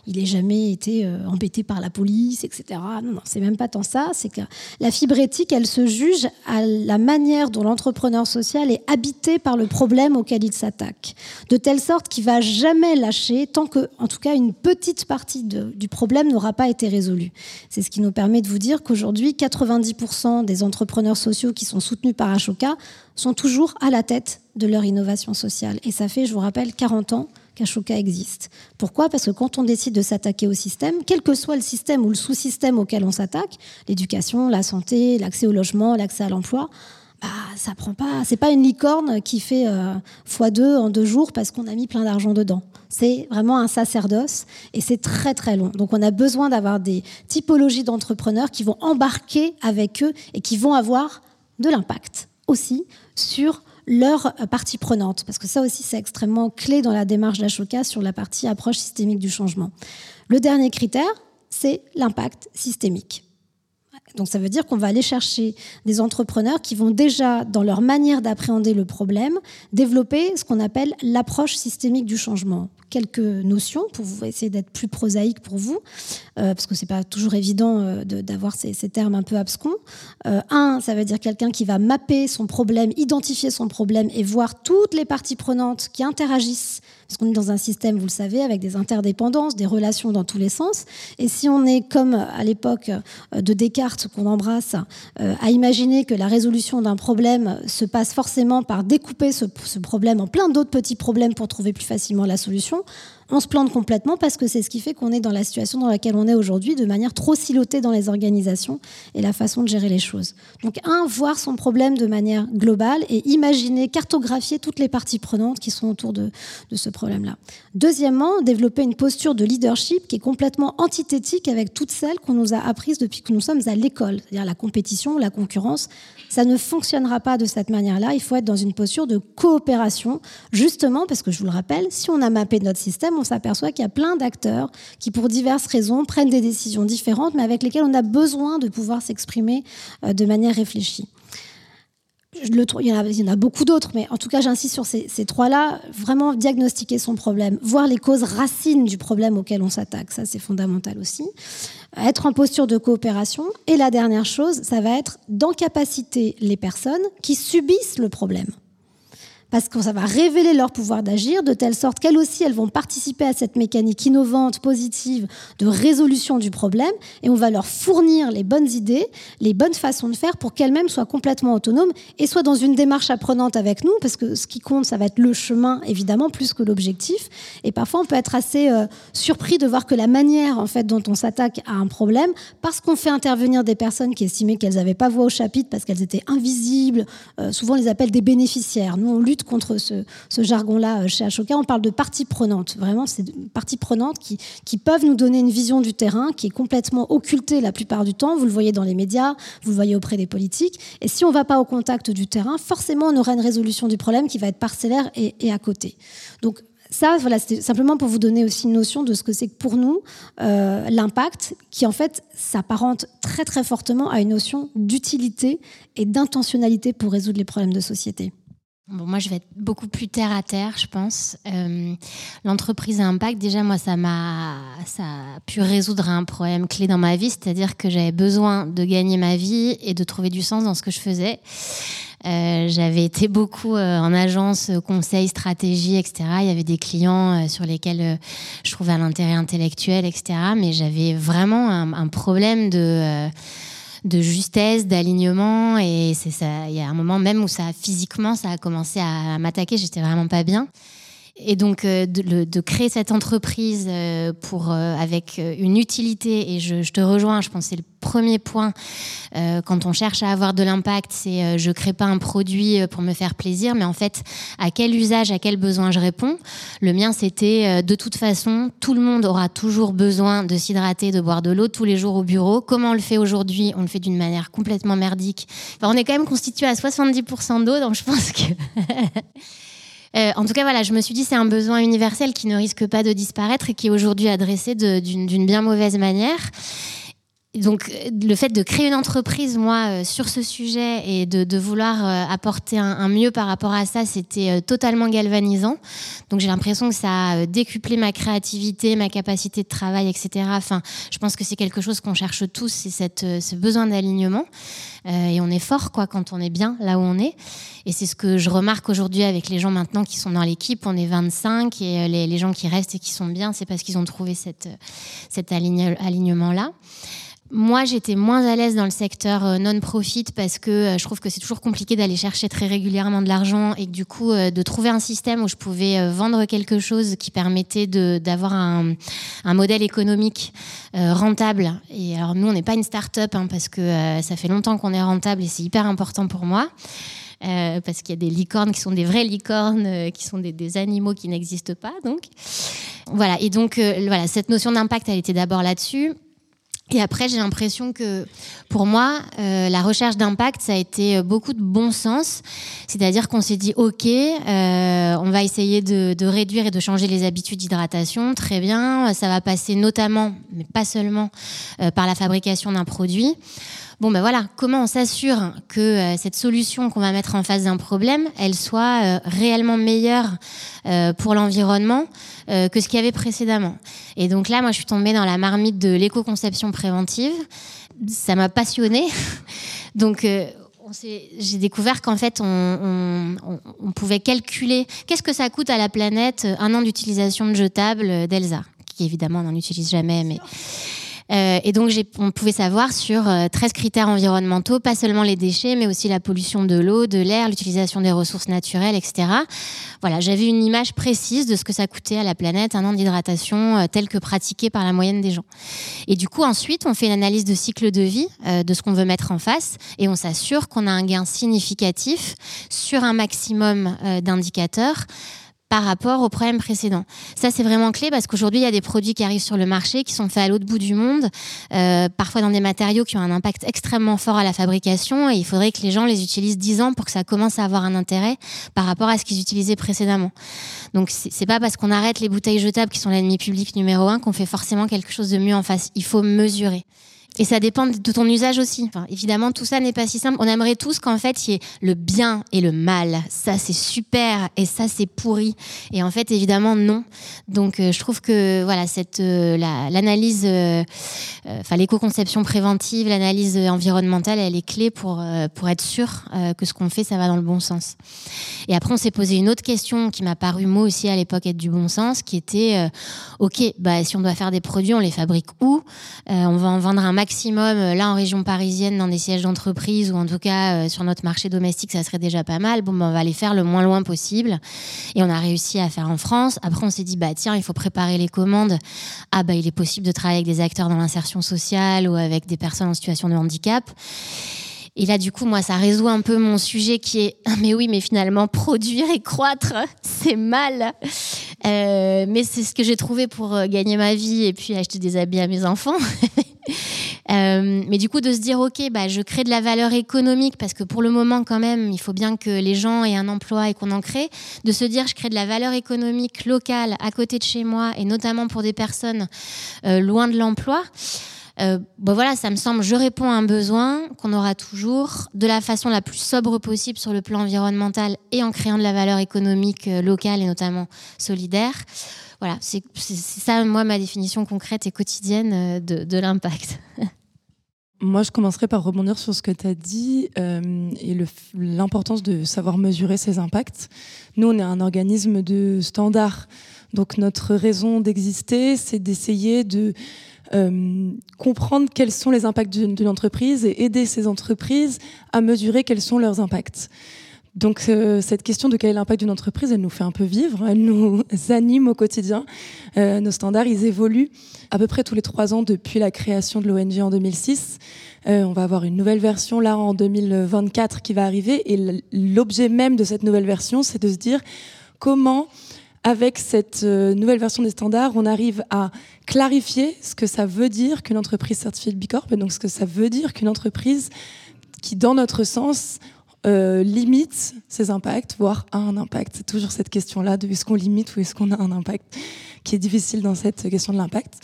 il n'ait jamais été euh, embêté par la police, etc. Non, non, c'est même pas tant ça. C'est que la fibre éthique, elle se juge à la manière dont l'entrepreneur social est habité par le problème auquel il s'attaque, de telle sorte qu'il va jamais lâcher tant que, en tout cas, une petite partie du problème n'aura pas été résolue. C'est ce qui nous permet de vous dire qu'aujourd'hui, 90% des entrepreneurs sociaux qui sont soutenus par Ashoka sont toujours à la tête de leur innovation sociale. Et ça fait, je vous rappelle, 40 ans qu'Ashoka existe. Pourquoi? Parce que quand on décide de s'attaquer au système, quel que soit le système ou le sous-système auquel on s'attaque, l'éducation, la santé, l'accès au logement, l'accès à l'emploi, bah, ça prend pas. C'est pas une licorne qui fait euh, x2 en deux jours parce qu'on a mis plein d'argent dedans. C'est vraiment un sacerdoce et c'est très très long. Donc on a besoin d'avoir des typologies d'entrepreneurs qui vont embarquer avec eux et qui vont avoir de l'impact aussi sur leur partie prenante, parce que ça aussi c'est extrêmement clé dans la démarche d'Ashoka sur la partie approche systémique du changement. Le dernier critère, c'est l'impact systémique. Donc ça veut dire qu'on va aller chercher des entrepreneurs qui vont déjà, dans leur manière d'appréhender le problème, développer ce qu'on appelle l'approche systémique du changement quelques notions pour essayer d'être plus prosaïque pour vous, euh, parce que c'est pas toujours évident euh, d'avoir ces, termes un peu abscons. Euh, un, ça veut dire quelqu'un qui va mapper son problème, identifier son problème et voir toutes les parties prenantes qui interagissent parce qu'on est dans un système, vous le savez, avec des interdépendances, des relations dans tous les sens. Et si on est comme à l'époque de Descartes qu'on embrasse, à imaginer que la résolution d'un problème se passe forcément par découper ce, ce problème en plein d'autres petits problèmes pour trouver plus facilement la solution, On se plante complètement parce que c'est ce qui fait qu'on est dans la situation dans laquelle on est aujourd'hui, de manière trop silotée dans les organisations et la façon de gérer les choses. Donc, un, voir son problème de manière globale et imaginer, cartographier toutes les parties prenantes qui sont autour de, ce problème-là. Deuxièmement, développer une posture de leadership qui est complètement antithétique avec toutes celles qu'on nous a apprises depuis que nous sommes à l'école, c'est-à-dire la compétition, la concurrence. Ça ne fonctionnera pas de cette manière-là. Il faut être dans une posture de coopération, justement parce que je vous le rappelle, si on a mappé notre système, on s'aperçoit qu'il y a plein d'acteurs qui, pour diverses raisons, prennent des décisions différentes, mais avec lesquelles on a besoin de pouvoir s'exprimer euh, de manière réfléchie il, y en a, beaucoup d'autres, mais en tout cas, j'insiste sur ces, ces trois-là. Vraiment diagnostiquer son problème, voir les causes racines du problème auquel on s'attaque, ça c'est fondamental aussi. Être en posture de coopération. Et la dernière chose, ça va être d'encapaciter les personnes qui subissent le problème parce que ça va révéler leur pouvoir d'agir de telle sorte qu'elles aussi, elles vont participer à cette mécanique innovante, positive de résolution du problème, et on va leur fournir les bonnes idées, les bonnes façons de faire pour qu'elles-mêmes soient complètement autonomes et soient dans une démarche apprenante avec nous, parce que ce qui compte, ça va être le chemin, évidemment, plus que l'objectif. Et parfois, on peut être assez euh, surpris de voir que la manière, en fait, dont on s'attaque à un problème, parce qu'on fait intervenir des personnes qui estimaient qu'elles n'avaient pas voix au chapitre, parce qu'elles étaient invisibles, euh, souvent on les appelle des bénéficiaires. Nous, on lutte contre ce, jargon-là euh, chez Ashoka. On parle de parties prenantes. Vraiment, c'est parties prenantes qui, peuvent nous donner une vision du terrain qui est complètement occultée la plupart du temps. Vous le voyez dans les médias, vous le voyez auprès des politiques. Et si on ne va pas au contact du terrain, forcément, on aura une résolution du problème qui va être parcellaire et, à côté. Donc, ça, voilà, c'était simplement pour vous donner aussi une notion de ce que c'est pour nous euh, l'impact, qui en fait s'apparente très très fortement à une notion d'utilité et d'intentionnalité pour résoudre les problèmes de société. Moi, je vais être beaucoup plus terre à terre, je pense. Euh, L'entreprise à impact, déjà, moi, ça m'a, ça a pu résoudre un problème clé dans ma vie, c'est-à-dire que j'avais besoin de gagner ma vie et de trouver du sens dans ce que je faisais. Euh, j'avais été beaucoup euh, en agence, conseil, stratégie, etc. Il y avait des clients sur lesquels je trouvais l'intérêt intellectuel, etc. Mais j'avais vraiment un, un problème de de justesse, d'alignement. Et c'est ça. Il y a un moment même où ça, physiquement, ça a commencé à m'attaquer. J'étais vraiment pas bien. Et donc euh, de, créer cette entreprise euh, pour euh, avec une utilité et je, te rejoins, je pense que c'est le premier point quand on cherche à avoir de l'impact, c'est je crée pas un produit pour me faire plaisir, mais en fait à quel usage, à quel besoin je réponds. Le mien c'était de toute façon tout le monde aura toujours besoin de s'hydrater, de boire de l'eau tous les jours au bureau. Comment on le fait aujourd'hui? On le fait d'une manière complètement merdique. on est quand même constitué à 70% d'eau, donc je pense que Euh, en tout cas, voilà, je me suis dit c'est un besoin universel qui ne risque pas de disparaître et qui est aujourd'hui adressé d'une bien mauvaise manière. Donc, euh, le fait de créer une entreprise, moi, euh, sur ce sujet et de, vouloir apporter un, mieux par rapport à ça, c'était totalement galvanisant. Donc, j'ai l'impression que ça a décuplé ma créativité, ma capacité de travail, etc. Enfin, je pense que c'est quelque chose qu'on cherche tous, c'est ce besoin d'alignement. et on est fort, quoi, quand on est bien là où on est. Et c'est ce que je remarque aujourd'hui avec les gens maintenant qui sont dans l'équipe. On est 25 et euh, les, gens qui restent et qui sont bien, c'est parce qu'ils ont trouvé cette, cet alignement-là. Moi, j'étais moins à l'aise dans le secteur euh, non-profit parce que euh, je trouve que c'est toujours compliqué d'aller chercher très régulièrement de l'argent et du coup, de trouver un système où je pouvais vendre quelque chose qui permettait d'avoir un, modèle économique rentable. Et alors, nous, on n'est pas une start-up hein, parce que ça fait longtemps qu'on est rentable et c'est hyper important pour moi. Euh, parce qu'il y a des licornes qui sont des vraies licornes, euh, qui sont des, animaux qui n'existent pas. Donc voilà. Et donc euh, voilà, cette notion d'impact, elle était d'abord là-dessus. Et après, j'ai l'impression que pour moi, la recherche d'impact, ça a été beaucoup de bon sens. C'est-à-dire qu'on s'est dit, OK, on va essayer de, de, réduire et de changer les habitudes d'hydratation. Très bien. Ça va passer notamment, mais pas seulement, par la fabrication d'un produit. Bon, ben voilà, comment on s'assure que euh, cette solution qu'on va mettre en face d'un problème, elle soit euh, réellement meilleure euh, pour l'environnement que ce qu'il y avait précédemment? Et donc là, moi, je suis tombée dans la marmite de l'éco-conception préventive. Ça m'a passionnée. donc, j'ai découvert qu'en fait, on, on, pouvait calculer qu'est-ce que ça coûte à la planète un an d'utilisation de jetables d'Elsa, qui évidemment n'en utilise jamais, mais Euh, et donc, on pouvait savoir sur 13 euh, critères environnementaux, pas seulement les déchets, mais aussi la pollution de l'eau, de l'air, l'utilisation des ressources naturelles, etc. Voilà, j'avais une image précise de ce que ça coûtait à la planète un an d'hydratation euh, tel que pratiqué par la moyenne des gens. Et du coup, ensuite, on fait une analyse de cycle de vie de ce qu'on veut mettre en face et on s'assure qu'on a un gain significatif sur un maximum d'indicateurs par rapport au problème précédent. Ça, c'est vraiment clé parce qu'aujourd'hui, il y a des produits qui arrivent sur le marché qui sont faits à l'autre bout du monde, euh, parfois dans des matériaux qui ont un impact extrêmement fort à la fabrication et il faudrait que les gens les utilisent 10 ans pour que ça commence à avoir un intérêt par rapport à ce qu'ils utilisaient précédemment. Donc, c'est pas parce qu'on arrête les bouteilles jetables qui sont l'ennemi public numéro un qu'on fait forcément quelque chose de mieux en face. Il faut mesurer. Et ça dépend de ton usage aussi. évidemment, tout ça n'est pas si simple. On aimerait tous qu'en fait, il y ait le bien et le mal. Ça, c'est super et ça, c'est pourri. Et en fait, évidemment, non. Donc, euh, je trouve que voilà, cette euh, l'analyse, euh, enfin l'éco-conception préventive, l'analyse environnementale, elle est clé pour pour être sûr que ce qu'on fait, ça va dans le bon sens. Et après, on s'est posé une autre question qui m'a paru moi aussi à l'époque être du bon sens, qui était ok, bah si on doit faire des produits, on les fabrique où? On va en vendre un maximum euh, là en région parisienne dans des sièges d'entreprise ou en tout cas euh, sur notre marché domestique, ça serait déjà pas mal. Bon, ben, on va les faire le moins loin possible. Et on a réussi à faire en France. Après, on s'est dit, bah tiens, il faut préparer les commandes. Ah bah il est possible de travailler avec des acteurs dans l'insertion sociale ou avec des personnes en situation de handicap. Et là, du coup, moi, ça résout un peu mon sujet qui est, mais oui, mais finalement, produire et croître, c'est mal. Euh, mais c'est ce que j'ai trouvé pour gagner ma vie et puis acheter des habits à mes enfants. Euh, mais du coup, de se dire, OK, bah, je crée de la valeur économique, parce que pour le moment, quand même, il faut bien que les gens aient un emploi et qu'on en crée. De se dire, je crée de la valeur économique locale à côté de chez moi, et notamment pour des personnes euh, loin de l'emploi. Euh, bon voilà, ça me semble, je réponds à un besoin qu'on aura toujours de la façon la plus sobre possible sur le plan environnemental et en créant de la valeur économique locale et notamment solidaire. Voilà, c'est ça, moi, ma définition concrète et quotidienne euh, de, l'impact. Moi, je commencerai par rebondir sur ce que tu as dit euh, et l'importance de savoir mesurer ses impacts. Nous, on est un organisme de standard. Donc, notre raison d'exister, c'est d'essayer de euh, comprendre quels sont les impacts d'une entreprise et aider ces entreprises à mesurer quels sont leurs impacts. Donc euh, cette question de quel est l'impact d'une entreprise, elle nous fait un peu vivre, elle nous anime au quotidien. Euh, nos standards, ils évoluent à peu près tous les trois ans depuis la création de l'ONG en 2006. Euh, on va avoir une nouvelle version là en 2024 qui va arriver et l'objet même de cette nouvelle version, c'est de se dire comment avec cette nouvelle version des standards, on arrive à clarifier ce que ça veut dire qu'une entreprise certifiée de Bicorp, donc ce que ça veut dire qu'une entreprise qui, dans notre sens, euh, limite ses impacts, voire a un impact. C'est toujours cette question-là de est-ce qu'on limite ou est-ce qu'on a un impact qui est difficile dans cette question de l'impact.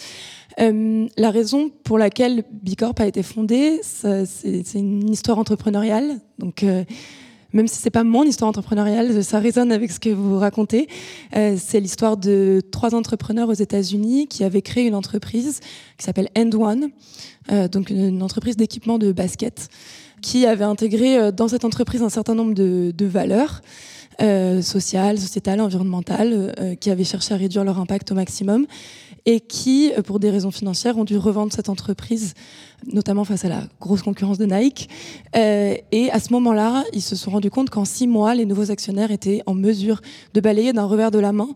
Euh, la raison pour laquelle Bicorp a été fondée, c'est une histoire entrepreneuriale. Donc, euh, même si c'est pas mon histoire entrepreneuriale, ça résonne avec ce que vous racontez. C'est l'histoire de trois entrepreneurs aux États-Unis qui avaient créé une entreprise qui s'appelle End One, donc une entreprise d'équipement de basket qui avait intégré euh, dans cette entreprise un certain nombre de, valeurs euh, sociales, sociétales, environnementales, euh, qui avaient cherché à réduire leur impact au maximum et qui, pour des raisons financières, ont dû revendre cette entreprise, notamment face à la grosse concurrence de Nike. et à ce moment-là, ils se sont rendus compte qu'en six mois, les nouveaux actionnaires étaient en mesure de balayer d'un revers de la main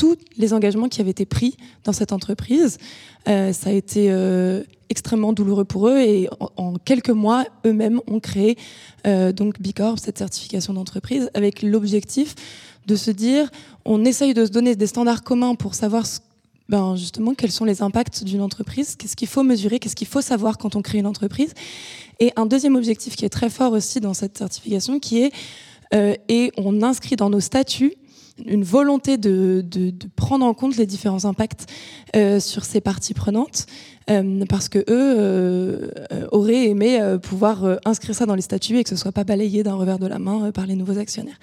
tous les engagements qui avaient été pris dans cette entreprise. ça a été extrêmement douloureux pour eux et en, quelques mois, eux-mêmes ont créé euh, donc Bicorp, cette certification d'entreprise, avec l'objectif de se dire, on essaye de se donner des standards communs pour savoir ben justement quels sont les impacts d'une entreprise, qu'est-ce qu'il faut mesurer, qu'est-ce qu'il faut savoir quand on crée une entreprise. Et un deuxième objectif qui est très fort aussi dans cette certification, qui est euh, et on inscrit dans nos statuts une volonté de, prendre en compte les différents impacts euh, sur ces parties prenantes, euh, parce que eux euh, auraient aimé pouvoir inscrire ça dans les statuts et que ce soit pas balayé d'un revers de la main par les nouveaux actionnaires.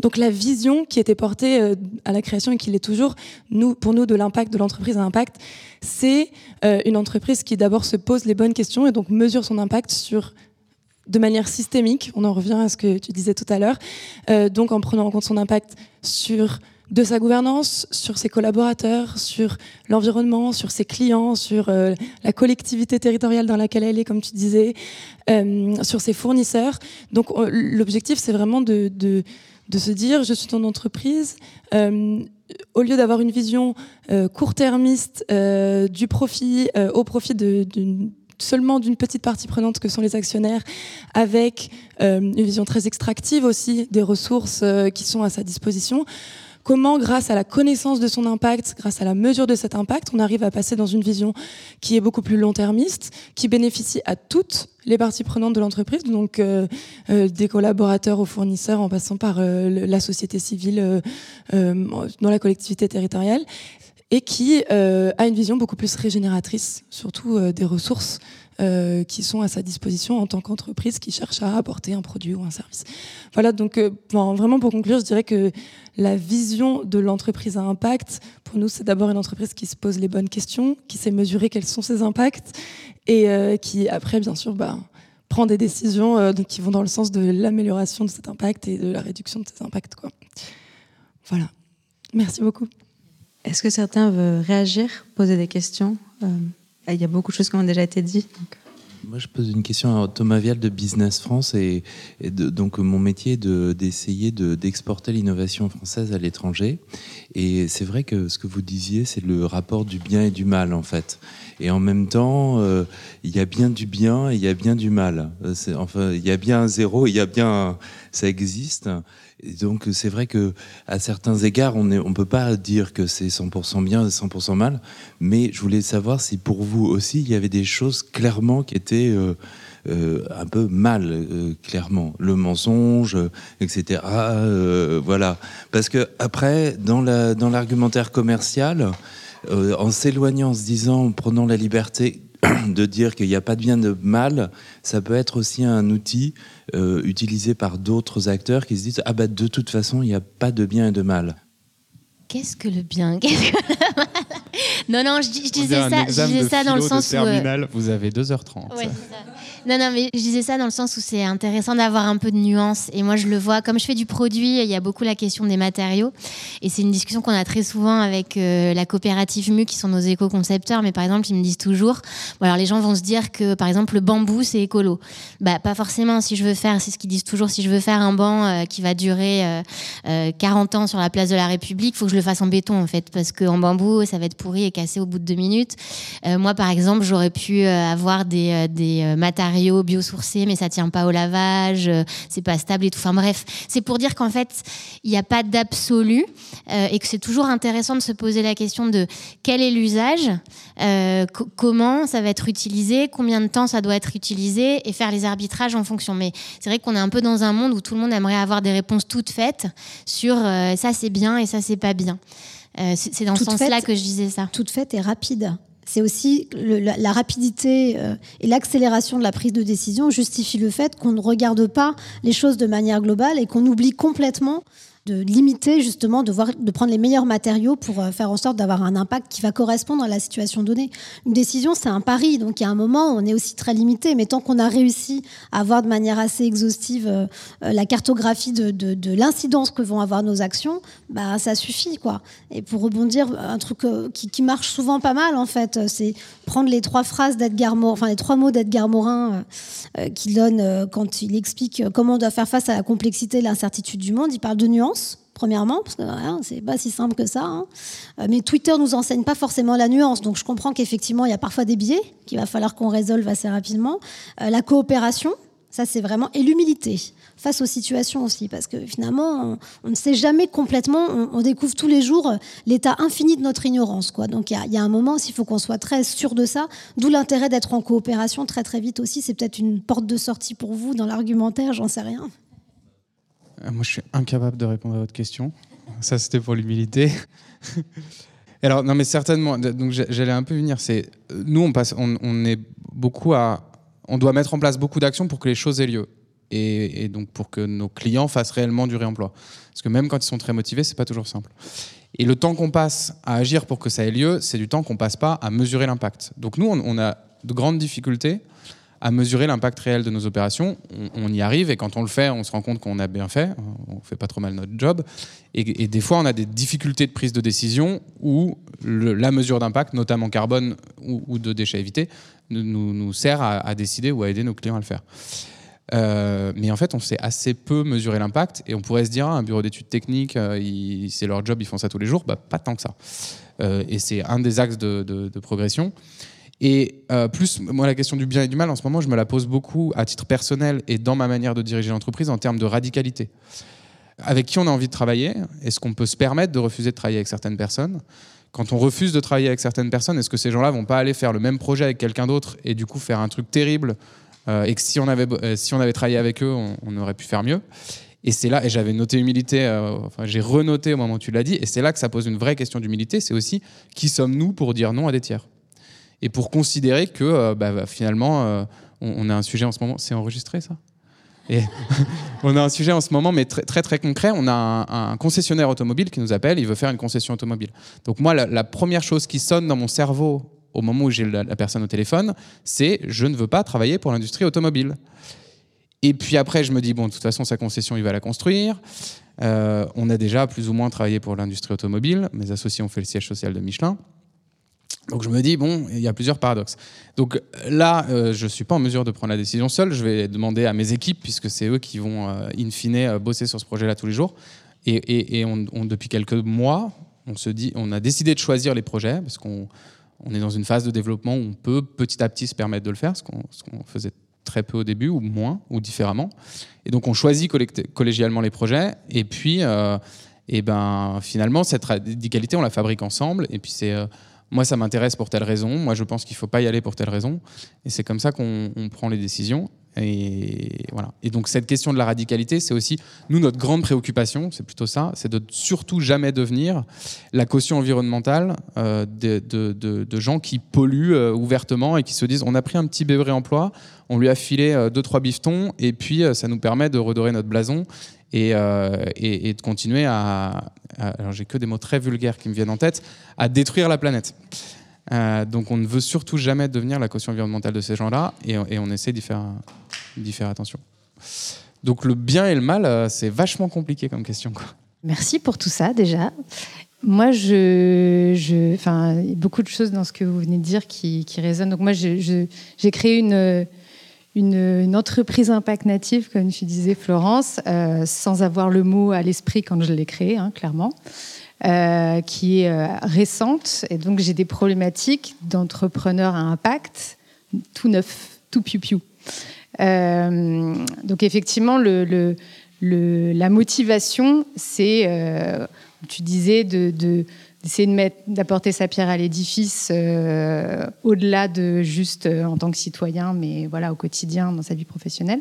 Donc la vision qui était portée à la création et qui l'est toujours, pour nous, de l'impact de l'entreprise à impact, c'est une entreprise qui d'abord se pose les bonnes questions et donc mesure son impact sur de manière systémique, on en revient à ce que tu disais tout à l'heure, euh, donc en prenant en compte son impact sur de sa gouvernance, sur ses collaborateurs, sur l'environnement, sur ses clients, sur euh, la collectivité territoriale dans laquelle elle est, comme tu disais, euh, sur ses fournisseurs. Donc l'objectif, c'est vraiment de, de, se dire, je suis ton entreprise. Au lieu d'avoir une vision court-termiste du profit au profit d'une seulement d'une petite partie prenante que sont les actionnaires, avec une vision très extractive aussi des ressources qui sont à sa disposition. Comment, grâce à la connaissance de son impact, grâce à la mesure de cet impact, on arrive à passer dans une vision qui est beaucoup plus long-termiste, qui bénéficie à toutes les parties prenantes de l'entreprise, donc euh, euh, des collaborateurs aux fournisseurs, en passant par euh, la société civile dans la collectivité territoriale, et qui a une vision beaucoup plus régénératrice, surtout des ressources euh, qui sont à sa disposition en tant qu'entreprise qui cherche à apporter un produit ou un service. Voilà, donc euh, vraiment pour conclure, je dirais que la vision de l'entreprise à impact, pour nous, c'est d'abord une entreprise qui se pose les bonnes questions, qui sait mesurer quels sont ses impacts et euh, qui après, bien sûr, bah, prend des décisions qui vont dans le sens de l'amélioration de cet impact et de la réduction de ces impacts. Voilà. Merci beaucoup. Est-ce que certains veulent réagir, poser des questions il y a beaucoup de choses qui ont déjà été dites. Moi, je pose une question à Thomas Vial de Business France. Et, donc, mon métier est d'essayer d'exporter l'innovation française à l'étranger. Et c'est vrai que ce que vous disiez, c'est le rapport du bien et du mal, en fait. Et en même temps, euh, il y a bien du bien et il y a bien du mal. Euh, enfin, il y a bien un zéro, il y a bien. Ça existe donc c'est vrai que à certains égards, on ne peut pas dire que c'est 100% bien, 100% mal. Mais je voulais savoir si pour vous aussi, il y avait des choses clairement qui étaient euh, euh, un peu mal, euh, clairement. Le mensonge, etc. voilà. Parce que après, dans l'argumentaire commercial, en s'éloignant, en se disant, en prenant la liberté de dire qu'il n'y a pas de bien de mal, ça peut être aussi un outil euh, utilisé par d'autres acteurs qui se disent ah bah de toute façon il n'y a pas de bien et de mal. Qu'est-ce que le bien? Non non, je, disais ça, je disais ça dans le sens où euh, vous avez 2h30. Ouais, non, non, mais je disais ça dans le sens où c'est intéressant d'avoir un peu de nuance. Et moi, je le vois, comme je fais du produit, il y a beaucoup la question des matériaux. Et c'est une discussion qu'on a très souvent avec euh, la coopérative MU, qui sont nos éco-concepteurs. Mais par exemple, ils me disent toujours, bon, alors les gens vont se dire que, par exemple, le bambou, c'est écolo. Bah, pas forcément. Si je veux faire, c'est ce qu'ils disent toujours, si je veux faire un banc euh, qui va durer 40 euh, ans sur la place de la République, il faut que je le fasse en béton, en fait. Parce qu'en bambou, ça va être pourri et cassé au bout de deux minutes. moi, par exemple, j'aurais pu avoir des, des matériaux biosourcés, mais ça tient pas au lavage, euh, c'est pas stable et tout. Enfin bref, c'est pour dire qu'en fait, il n'y a pas d'absolu euh, et que c'est toujours intéressant de se poser la question de quel est l'usage, euh, comment ça va être utilisé, combien de temps ça doit être utilisé et faire les arbitrages en fonction. Mais c'est vrai qu'on est un peu dans un monde où tout le monde aimerait avoir des réponses toutes faites sur ça c'est bien et ça c'est pas bien. c'est dans ce sens-là que je disais ça. Toute faite et rapide c'est aussi la, rapidité euh, et l'accélération de la prise de décision justifie le fait qu'on ne regarde pas les choses de manière globale et qu'on oublie complètement de limiter justement, de, voir, de prendre les meilleurs matériaux pour euh, faire en sorte d'avoir un impact qui va correspondre à la situation donnée. Une décision, c'est un pari, donc il y a un moment où on est aussi très limité, mais tant qu'on a réussi à avoir de manière assez exhaustive euh, euh, la cartographie de, de, l'incidence que vont avoir nos actions, bah, ça suffit. quoi. Et pour rebondir, un truc qui, qui, marche souvent pas mal, en fait, c'est prendre les trois phrases d'Edgar Morin, enfin les trois mots d'Edgar Morin qu'il donne quand il explique comment on doit faire face à la complexité et l'incertitude du monde. Il parle de nuances premièrement, parce que hein, c'est pas si simple que ça. Hein. Euh, mais Twitter nous enseigne pas forcément la nuance, donc je comprends qu'effectivement il y a parfois des biais qu'il va falloir qu'on résolve assez rapidement. Euh, la coopération, ça c'est vraiment, et l'humilité face aux situations aussi, parce que finalement on, ne sait jamais complètement, on, découvre tous les jours l'état infini de notre ignorance, quoi. Donc il y, y, a un moment aussi, il faut qu'on soit très sûr de ça, d'où l'intérêt d'être en coopération très très vite aussi. C'est peut-être une porte de sortie pour vous dans l'argumentaire, j'en sais rien. Euh, moi, je suis incapable de répondre à votre question. Ça, c'était pour l'humilité. Alors, non, mais certainement. Donc, j'allais un peu venir. C'est nous, on passe, on, est beaucoup à, on doit mettre en place beaucoup d'actions pour que les choses aient lieu. Et, donc pour que nos clients fassent réellement du réemploi. Parce que même quand ils sont très motivés, c'est pas toujours simple. Et le temps qu'on passe à agir pour que ça ait lieu, c'est du temps qu'on passe pas à mesurer l'impact. Donc nous, on, on, a de grandes difficultés à mesurer l'impact réel de nos opérations. On, y arrive et quand on le fait, on se rend compte qu'on a bien fait, on fait pas trop mal notre job. Et, des fois, on a des difficultés de prise de décision où la mesure d'impact, notamment carbone ou, de déchets évités, nous, nous sert à, décider ou à aider nos clients à le faire. Euh, mais en fait, on sait assez peu mesurer l'impact et on pourrait se dire, ah, un bureau d'études techniques, euh, c'est leur job, ils font ça tous les jours. Bah, pas tant que ça. Euh, et c'est un des axes de, de progression. Et euh, plus, moi, la question du bien et du mal, en ce moment, je me la pose beaucoup à titre personnel et dans ma manière de diriger l'entreprise en termes de radicalité. Avec qui on a envie de travailler? Est-ce qu'on peut se permettre de refuser de travailler avec certaines personnes? Quand on refuse de travailler avec certaines personnes, est-ce que ces gens-là vont pas aller faire le même projet avec quelqu'un d'autre et du coup faire un truc terrible euh, et que si on avait, euh, si on avait travaillé avec eux, on, aurait pu faire mieux? Et c'est là, et j'avais noté humilité, enfin j'ai renoté au moment où tu l'as dit, et c'est là que ça pose une vraie question d'humilité, c'est aussi qui sommes-nous pour dire non à des tiers? Et pour considérer que euh, bah, bah, finalement, euh, on, a un sujet en ce moment. C'est enregistré ça? On a un sujet en ce moment, mais très très, très concret. On a un, concessionnaire automobile qui nous appelle, il veut faire une concession automobile. Donc moi, la, première chose qui sonne dans mon cerveau au moment où j'ai la, personne au téléphone, c'est je ne veux pas travailler pour l'industrie automobile. Et puis après, je me dis, bon, de toute façon, sa concession, il va la construire. Euh, on a déjà plus ou moins travaillé pour l'industrie automobile. Mes associés ont fait le siège social de Michelin. Donc je me dis, bon, il y a plusieurs paradoxes. Donc là, euh, je ne suis pas en mesure de prendre la décision seul. Je vais demander à mes équipes, puisque c'est eux qui vont, euh, in fine, euh, bosser sur ce projet-là tous les jours. Et, on, depuis quelques mois, on, se dit, on a décidé de choisir les projets, parce qu'on on est dans une phase de développement où on peut petit à petit se permettre de le faire, ce qu'on faisait très peu au début, ou moins, ou différemment. Et donc on choisit collégialement les projets, et puis, et ben, finalement, cette radicalité, on la fabrique ensemble, et puis c'est moi ça m'intéresse pour telle raison, moi je pense qu'il ne faut pas y aller pour telle raison. Et c'est comme ça qu'on prend les décisions. Et voilà. Et donc cette question de la radicalité, c'est aussi nous notre grande préoccupation, c'est plutôt ça, c'est de surtout jamais devenir la caution environnementale euh, de, gens qui polluent euh, ouvertement et qui se disent on a pris un petit bébé emploi, on lui a filé euh, deux trois bifetons et puis ça nous permet de redorer notre blason euh, et, de continuer à, alors j'ai que des mots très vulgaires qui me viennent en tête, à détruire la planète. Euh, donc on ne veut surtout jamais devenir la caution environnementale de ces gens-là et, on essaie d'y faire, attention. Donc le bien et le mal, euh, c'est vachement compliqué comme question. Merci pour tout ça déjà. Moi, je, je, enfin, beaucoup de choses dans ce que vous venez de dire qui, qui résonnent. Donc moi, j'ai créé une une, entreprise impact native, comme tu disais Florence, euh, sans avoir le mot à l'esprit quand je l'ai créé, hein, clairement, euh, qui est euh, récente. Et donc j'ai des problématiques d'entrepreneurs à impact, tout neuf, tout piou-piou. donc effectivement, le, la motivation, c'est, tu disais, de d'essayer d'apporter sa pierre à l'édifice euh, au-delà de juste euh, en tant que citoyen, mais voilà au quotidien dans sa vie professionnelle.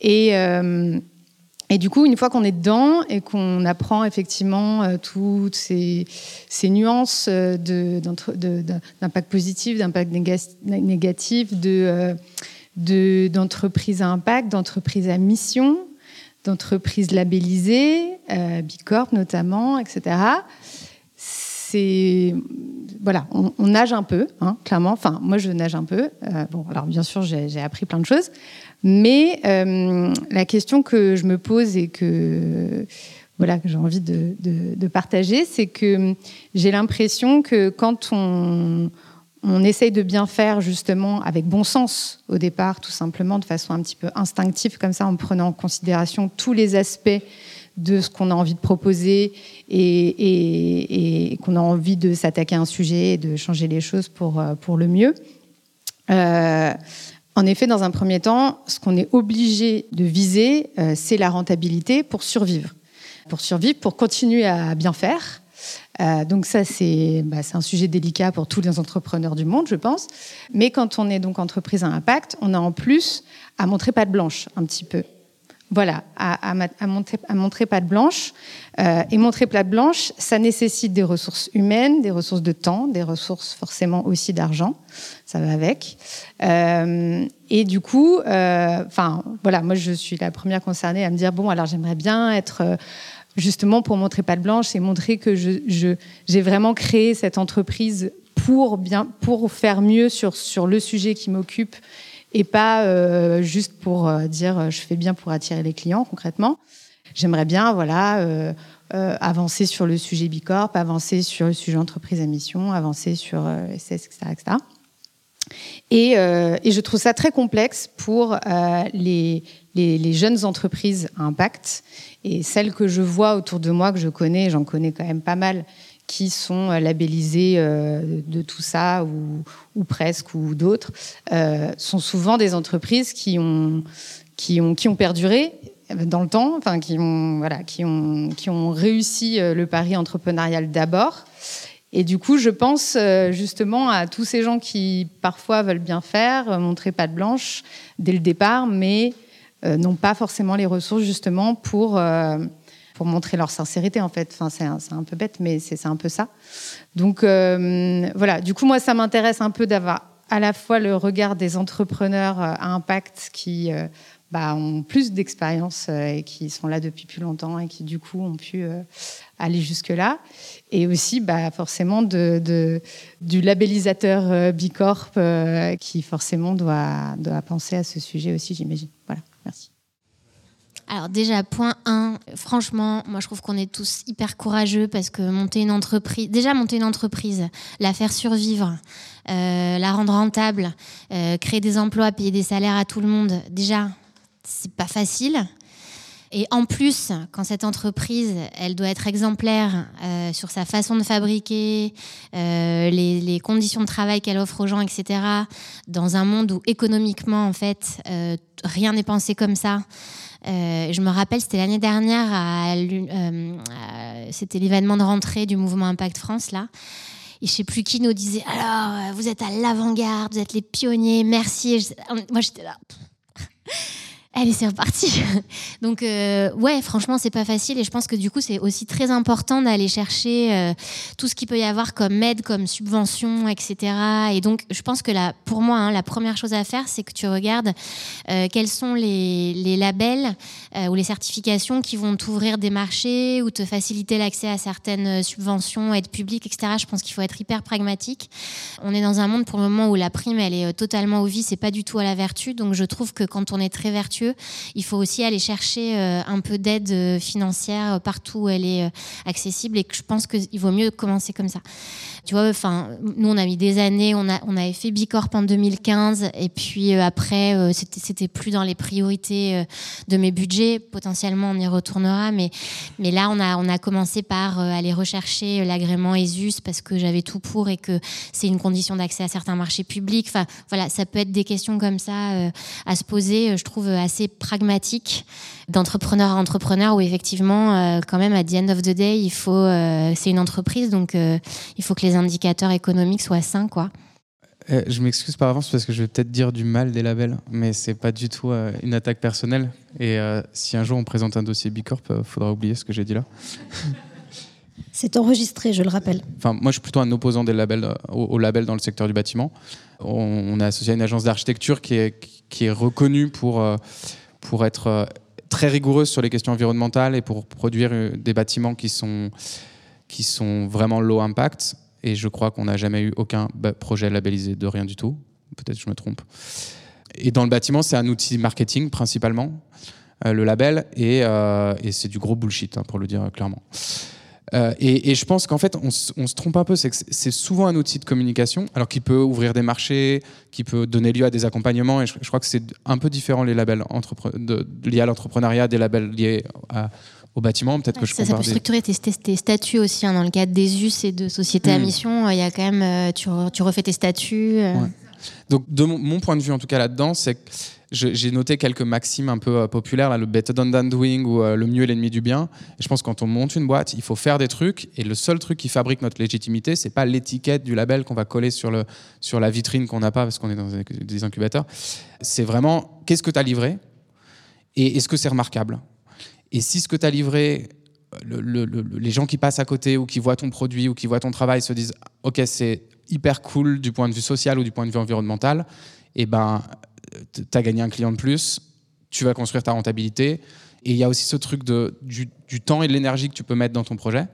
Et, euh, et du coup, une fois qu'on est dedans et qu'on apprend effectivement toutes ces, ces nuances d'impact positif, d'impact négatif, de d'entreprise à impact, d'entreprise à mission, d'entreprise labellisée, Bicorp notamment, etc c'est voilà, on, nage un peu, hein, clairement. Enfin, moi, je nage un peu. Euh, bon, alors bien sûr, j'ai appris plein de choses, mais euh, la question que je me pose et que voilà que j'ai envie de, partager, c'est que j'ai l'impression que quand on, on essaye de bien faire justement avec bon sens au départ, tout simplement de façon un petit peu instinctive comme ça, en prenant en considération tous les aspects de ce qu'on a envie de proposer et, qu'on a envie de s'attaquer à un sujet et de changer les choses pour, euh, pour le mieux. Euh, en effet, dans un premier temps, ce qu'on est obligé de viser, euh, c'est la rentabilité pour survivre. Pour survivre, pour continuer à bien faire. donc ça, bah, c'est un sujet délicat pour tous les entrepreneurs du monde, je pense. Mais quand on est donc entreprise à impact, on a en plus à montrer pas de blanche un petit peu. Voilà, à, montrer, à, patte blanche. Euh, et montrer patte blanche, ça nécessite des ressources humaines, des ressources de temps, des ressources forcément aussi d'argent. Ça va avec. Euh, et du coup, euh, enfin, voilà, moi je suis la première concernée à me dire bon, alors j'aimerais bien être justement pour montrer patte blanche et montrer que j'ai je, vraiment créé cette entreprise pour bien, pour faire mieux sur sur le sujet qui m'occupe et pas juste pour dire je fais bien pour attirer les clients concrètement. J'aimerais bien, voilà, avancer sur le sujet Bicorp, avancer sur le sujet entreprise à mission, avancer sur SS, etc., etc. Et, et, je trouve ça très complexe pour les, les, jeunes entreprises à impact et celles que je vois autour de moi, que je connais, j'en connais quand même pas mal, qui sont euh, labellisées euh, de tout ça ou, presque ou d'autres, euh, sont souvent des entreprises qui ont, qui ont, qui ont perduré dans le temps, enfin qui ont, voilà, qui ont, qui ont réussi le pari entrepreneurial d'abord. Et du coup, je pense justement à tous ces gens qui parfois veulent bien faire, montrer pas de blanche dès le départ, mais n'ont pas forcément les ressources justement pour, pour montrer leur sincérité en fait. Enfin, c'est un, peu bête, mais c'est un peu ça. Donc euh, voilà, du coup moi ça m'intéresse un peu d'avoir à la fois le regard des entrepreneurs à impact qui bah, ont plus d'expérience et qui sont là depuis plus longtemps et qui du coup ont pu aller jusque-là. Et aussi bah, forcément de, du labellisateur Bicorp qui forcément doit, doit penser à ce sujet aussi, j'imagine. Voilà. Merci. Alors déjà, point 1, franchement, moi je trouve qu'on est tous hyper courageux parce que monter une entreprise, déjà monter une entreprise, la faire survivre, euh, la rendre rentable, euh, créer des emplois, payer des salaires à tout le monde, déjà, c'est pas facile. Et en plus, quand cette entreprise, elle doit être exemplaire euh, sur sa façon de fabriquer, les, les, conditions de travail qu'elle offre aux gens, etc., dans un monde où économiquement, en fait, rien n'est pensé comme ça. Euh, je me rappelle, c'était l'année dernière, euh, c'était l'événement de rentrée du mouvement Impact France, là. Et je sais plus qui nous disait Alors, euh, vous êtes à l'avant-garde, vous êtes les pionniers, merci. moi, j'étais là. Allez, c'est reparti. Donc, euh, ouais, franchement, c'est pas facile. Et je pense que du coup, c'est aussi très important d'aller chercher euh, tout ce qu'il peut y avoir comme aide, comme subvention, etc. Et donc, je pense que là, pour moi, hein, la première chose à faire, c'est que tu regardes euh, quels sont les, labels ou les certifications qui vont t'ouvrir des marchés ou te faciliter l'accès à certaines subventions, aides publiques, etc. Je pense qu'il faut être hyper pragmatique. On est dans un monde pour le moment où la prime, elle est totalement au vice c'est pas du tout à la vertu. Donc, je trouve que quand on est très vertueux, il faut aussi aller chercher euh, un peu d'aide euh, financière partout où elle est euh, accessible et je pense qu'il vaut mieux commencer comme ça. Tu vois, enfin, nous on a mis des années, on, avait fait Bicorp en 2015 et puis après c'était, plus dans les priorités de mes budgets. Potentiellement on y retournera, mais, là on a, on a commencé par aller rechercher l'agrément ESUS parce que j'avais tout pour et que c'est une condition d'accès à certains marchés publics. Enfin voilà, ça peut être des questions comme ça à se poser, je trouve assez pragmatique d'entrepreneur à entrepreneur où effectivement, euh, quand même, à the end of the day, il faut, euh, c'est une entreprise, donc euh, il faut que les indicateurs économiques soient sains, quoi. Je m'excuse par avance parce que je vais peut-être dire du mal des labels, mais c'est pas du tout une attaque personnelle. Et si un jour on présente un dossier Bicorp, il faudra oublier ce que j'ai dit là. C'est enregistré, je le rappelle. Enfin, moi, je suis plutôt un opposant des labels, au, label dans le secteur du bâtiment. On, on est associé à une agence d'architecture qui est, qui est reconnue pour, euh, pour être euh, très rigoureuse sur les questions environnementales et pour produire euh, des bâtiments qui sont, qui sont vraiment low impact. Et je crois qu'on n'a jamais eu aucun projet labellisé de rien du tout. Peut-être que je me trompe. Et dans le bâtiment, c'est un outil marketing principalement, le label, et, et c'est du gros bullshit, hein, pour le dire clairement. Euh, et, je pense qu'en fait, on, se trompe un peu, c'est que c'est souvent un outil de communication, alors qu'il peut ouvrir des marchés, qui peut donner lieu à des accompagnements, et je, crois que c'est un peu différent les labels liés à l'entrepreneuriat des labels liés au bâtiment. Peut-être que je ça, ça peut structurer tes, statuts aussi, hein, dans le cadre des us et de sociétés à hmm. mission, il y a quand même, euh, tu, tu refais tes statuts. Euh. Donc, de mon, point de vue, en tout cas là-dedans, c'est que j'ai noté quelques maximes un peu euh, populaires, là, le better than doing ou euh, le mieux est l'ennemi du bien. Je pense que quand on monte une boîte, il faut faire des trucs. Et le seul truc qui fabrique notre légitimité, c'est pas l'étiquette du label qu'on va coller sur, le, sur la vitrine qu'on n'a pas parce qu'on est dans des incubateurs. C'est vraiment qu'est-ce que tu as livré et est-ce que c'est remarquable? Et si ce que tu as livré, les gens qui passent à côté ou qui voient ton produit ou qui voient ton travail se disent Ok, c'est hyper cool du point de vue social ou du point de vue environnemental, et eh ben tu as gagné un client de plus, tu vas construire ta rentabilité. Et il y a aussi ce truc de, du, temps et de l'énergie que tu peux mettre dans ton projet.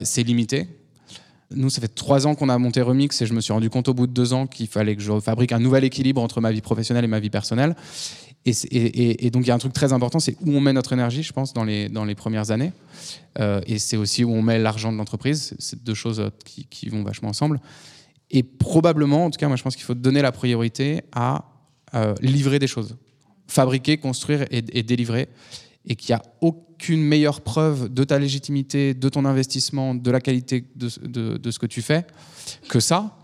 C'est limité. Nous, ça fait trois ans qu'on a monté Remix et je me suis rendu compte au bout de deux ans qu'il fallait que je fabrique un nouvel équilibre entre ma vie professionnelle et ma vie personnelle. Et, donc, il y a un truc très important, c'est où on met notre énergie, je pense, dans les, dans les premières années. Euh, et c'est aussi où on met l'argent de l'entreprise. C'est deux choses euh, qui, vont vachement ensemble. Et probablement, en tout cas, moi, je pense qu'il faut donner la priorité à euh, livrer des choses. Fabriquer, construire et, délivrer. Et qu'il n'y a aucune meilleure preuve de ta légitimité, de ton investissement, de la qualité de, ce que tu fais que ça.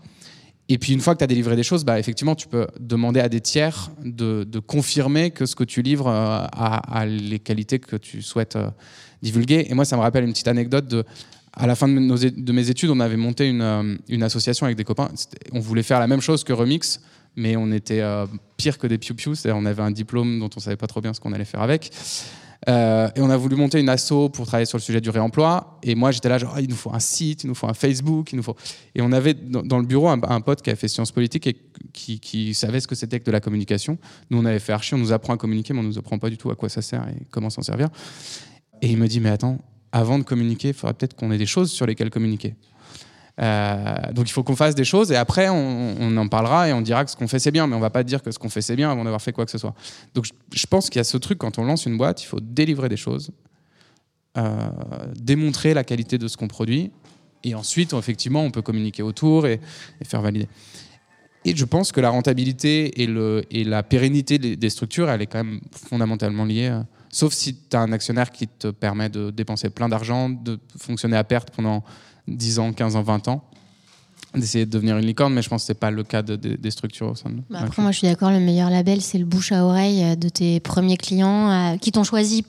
Et puis une fois que tu as délivré des choses, bah, effectivement, tu peux demander à des tiers de, confirmer que ce que tu livres euh, a, les qualités que tu souhaites euh, divulguer. Et moi, ça me rappelle une petite anecdote de... À la fin de, mes études, on avait monté une association avec des copains. On voulait faire la même chose que Remix, mais on était pire que des piou-piou. On avait un diplôme dont on savait pas trop bien ce qu'on allait faire avec. Euh, et on a voulu monter une asso pour travailler sur le sujet du réemploi. Et moi, j'étais là, genre, ah, il nous faut un site, il nous faut un Facebook, il nous faut. Et on avait dans, le bureau un, pote qui a fait sciences politiques et qui, savait ce que c'était que de la communication. Nous, on avait fait archi, on nous apprend à communiquer, mais on nous apprend pas du tout à quoi ça sert et comment s'en servir. Et il me dit, mais attends, avant de communiquer, il faudrait peut-être qu'on ait des choses sur lesquelles communiquer. Euh, donc il faut qu'on fasse des choses et après on, en parlera et on dira que ce qu'on fait c'est bien, mais on va pas dire que ce qu'on fait c'est bien avant d'avoir fait quoi que ce soit. Donc je, pense qu'il y a ce truc quand on lance une boîte, il faut délivrer des choses, euh, démontrer la qualité de ce qu'on produit et ensuite effectivement on peut communiquer autour et, faire valider. Et je pense que la rentabilité et, la pérennité des, structures, elle est quand même fondamentalement liée. Euh, sauf si tu as un actionnaire qui te permet de dépenser plein d'argent, de fonctionner à perte pendant 10 ans, 15 ans, 20 ans d'essayer de devenir une licorne, mais je pense que ce n'est pas le cas des structures au sein de bah Après, moi, je suis d'accord, le meilleur label, c'est le bouche à oreille euh, de tes premiers clients euh, qui t'ont choisi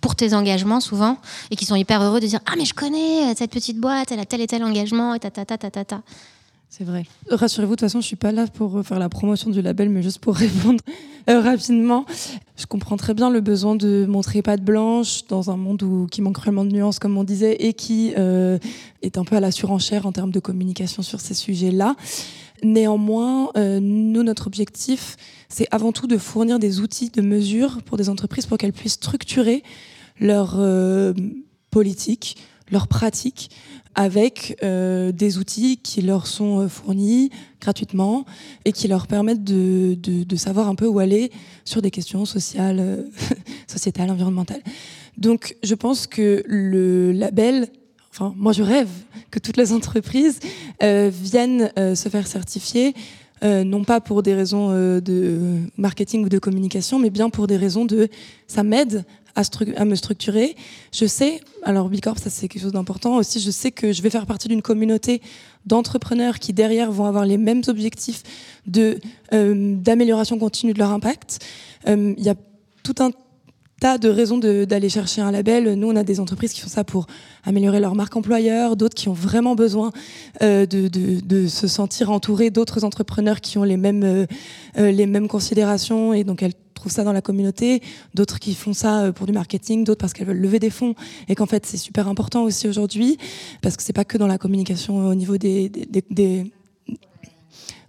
pour tes engagements souvent et qui sont hyper heureux de dire Ah, mais je connais euh, cette petite boîte, elle a tel et tel engagement, et ta ta ta ta ta ta. C'est vrai. Rassurez-vous, de toute façon, je suis pas là pour faire la promotion du label, mais juste pour répondre euh, rapidement. Je comprends très bien le besoin de montrer patte blanche dans un monde qui manque vraiment de nuances, comme on disait, et qui euh, est un peu à la surenchère en termes de communication sur ces sujets-là. Néanmoins, euh, nous, notre objectif, c'est avant tout de fournir des outils de mesure pour des entreprises pour qu'elles puissent structurer leur politique, leurs pratiques avec euh, des outils qui leur sont euh, fournis gratuitement et qui leur permettent de, de, savoir un peu où aller sur des questions sociales, euh, sociétales, environnementales. Donc je pense que le label, enfin moi je rêve que toutes les entreprises viennent se faire certifier. non pas pour des raisons de marketing ou de communication, mais bien pour des raisons de ça m'aide à, me structurer. Je sais, alors Bicorp, ça c'est quelque chose d'important aussi, je sais que je vais faire partie d'une communauté d'entrepreneurs qui derrière vont avoir les mêmes objectifs de euh, d'amélioration continue de leur impact. Euh, il y a tout un tas de raisons d'aller chercher un label. Nous, on a des entreprises qui font ça pour améliorer leur marque employeur, d'autres qui ont vraiment besoin euh, de, se sentir entourées d'autres entrepreneurs qui ont les mêmes, euh, les mêmes considérations et donc elles trouvent ça dans la communauté, d'autres qui font ça euh, pour du marketing, d'autres parce qu'elles veulent lever des fonds et qu'en fait c'est super important aussi aujourd'hui parce que c'est pas que dans la communication euh, au niveau des,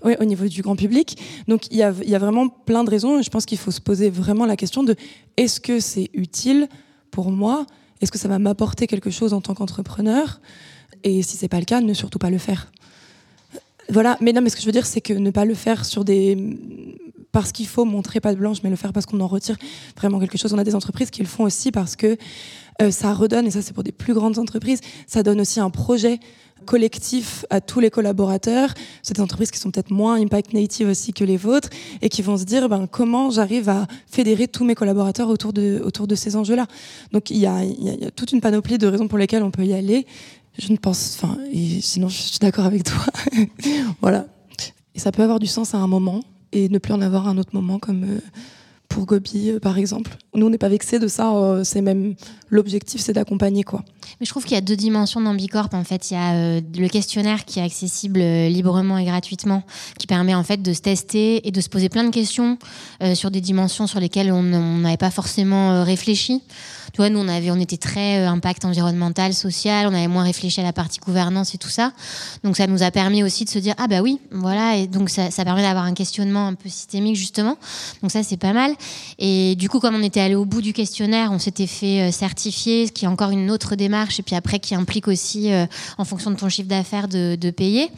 au niveau du grand public. Donc il y a, y a vraiment plein de raisons. Je pense qu'il faut se poser vraiment la question de est-ce que c'est utile pour moi? Est-ce que ça va m'apporter quelque chose en tant qu'entrepreneur? Et si c'est pas le cas, ne surtout pas le faire. Voilà, mais non, mais ce que je veux dire, c'est que ne pas le faire sur des parce qu'il faut montrer pas de blanche, mais le faire parce qu'on en retire vraiment quelque chose. On a des entreprises qui le font aussi parce que euh, ça redonne, et ça c'est pour des plus grandes entreprises, ça donne aussi un projet collectif à tous les collaborateurs. C'est des entreprises qui sont peut-être moins impact native aussi que les vôtres et qui vont se dire ben, comment j'arrive à fédérer tous mes collaborateurs autour de, autour de ces enjeux-là. Donc il y, a, toute une panoplie de raisons pour lesquelles on peut y aller. Je ne pense, enfin, sinon je suis d'accord avec toi. voilà. Et ça peut avoir du sens à un moment, et ne plus en avoir un autre moment comme euh, pour Gobi euh, par exemple. Nous on n'est pas vexés de ça, euh, c'est même l'objectif c'est d'accompagner quoi. Mais je trouve qu'il y a deux dimensions dans Bicorp en fait, il y a le questionnaire qui est accessible librement et gratuitement qui permet en fait de se tester et de se poser plein de questions sur des dimensions sur lesquelles on n'avait pas forcément réfléchi Tu nous, on, avait, on était très impact environnemental, social, on avait moins réfléchi à la partie gouvernance et tout ça. Donc ça nous a permis aussi de se dire, ah bah oui, voilà, et donc ça, permet d'avoir un questionnement un peu systémique, justement. Donc ça, c'est pas mal. Et du coup, comme on était allé au bout du questionnaire, on s'était fait certifier, ce qui est encore une autre démarche, et puis après, qui implique aussi, en fonction de ton chiffre d'affaires, de, payer.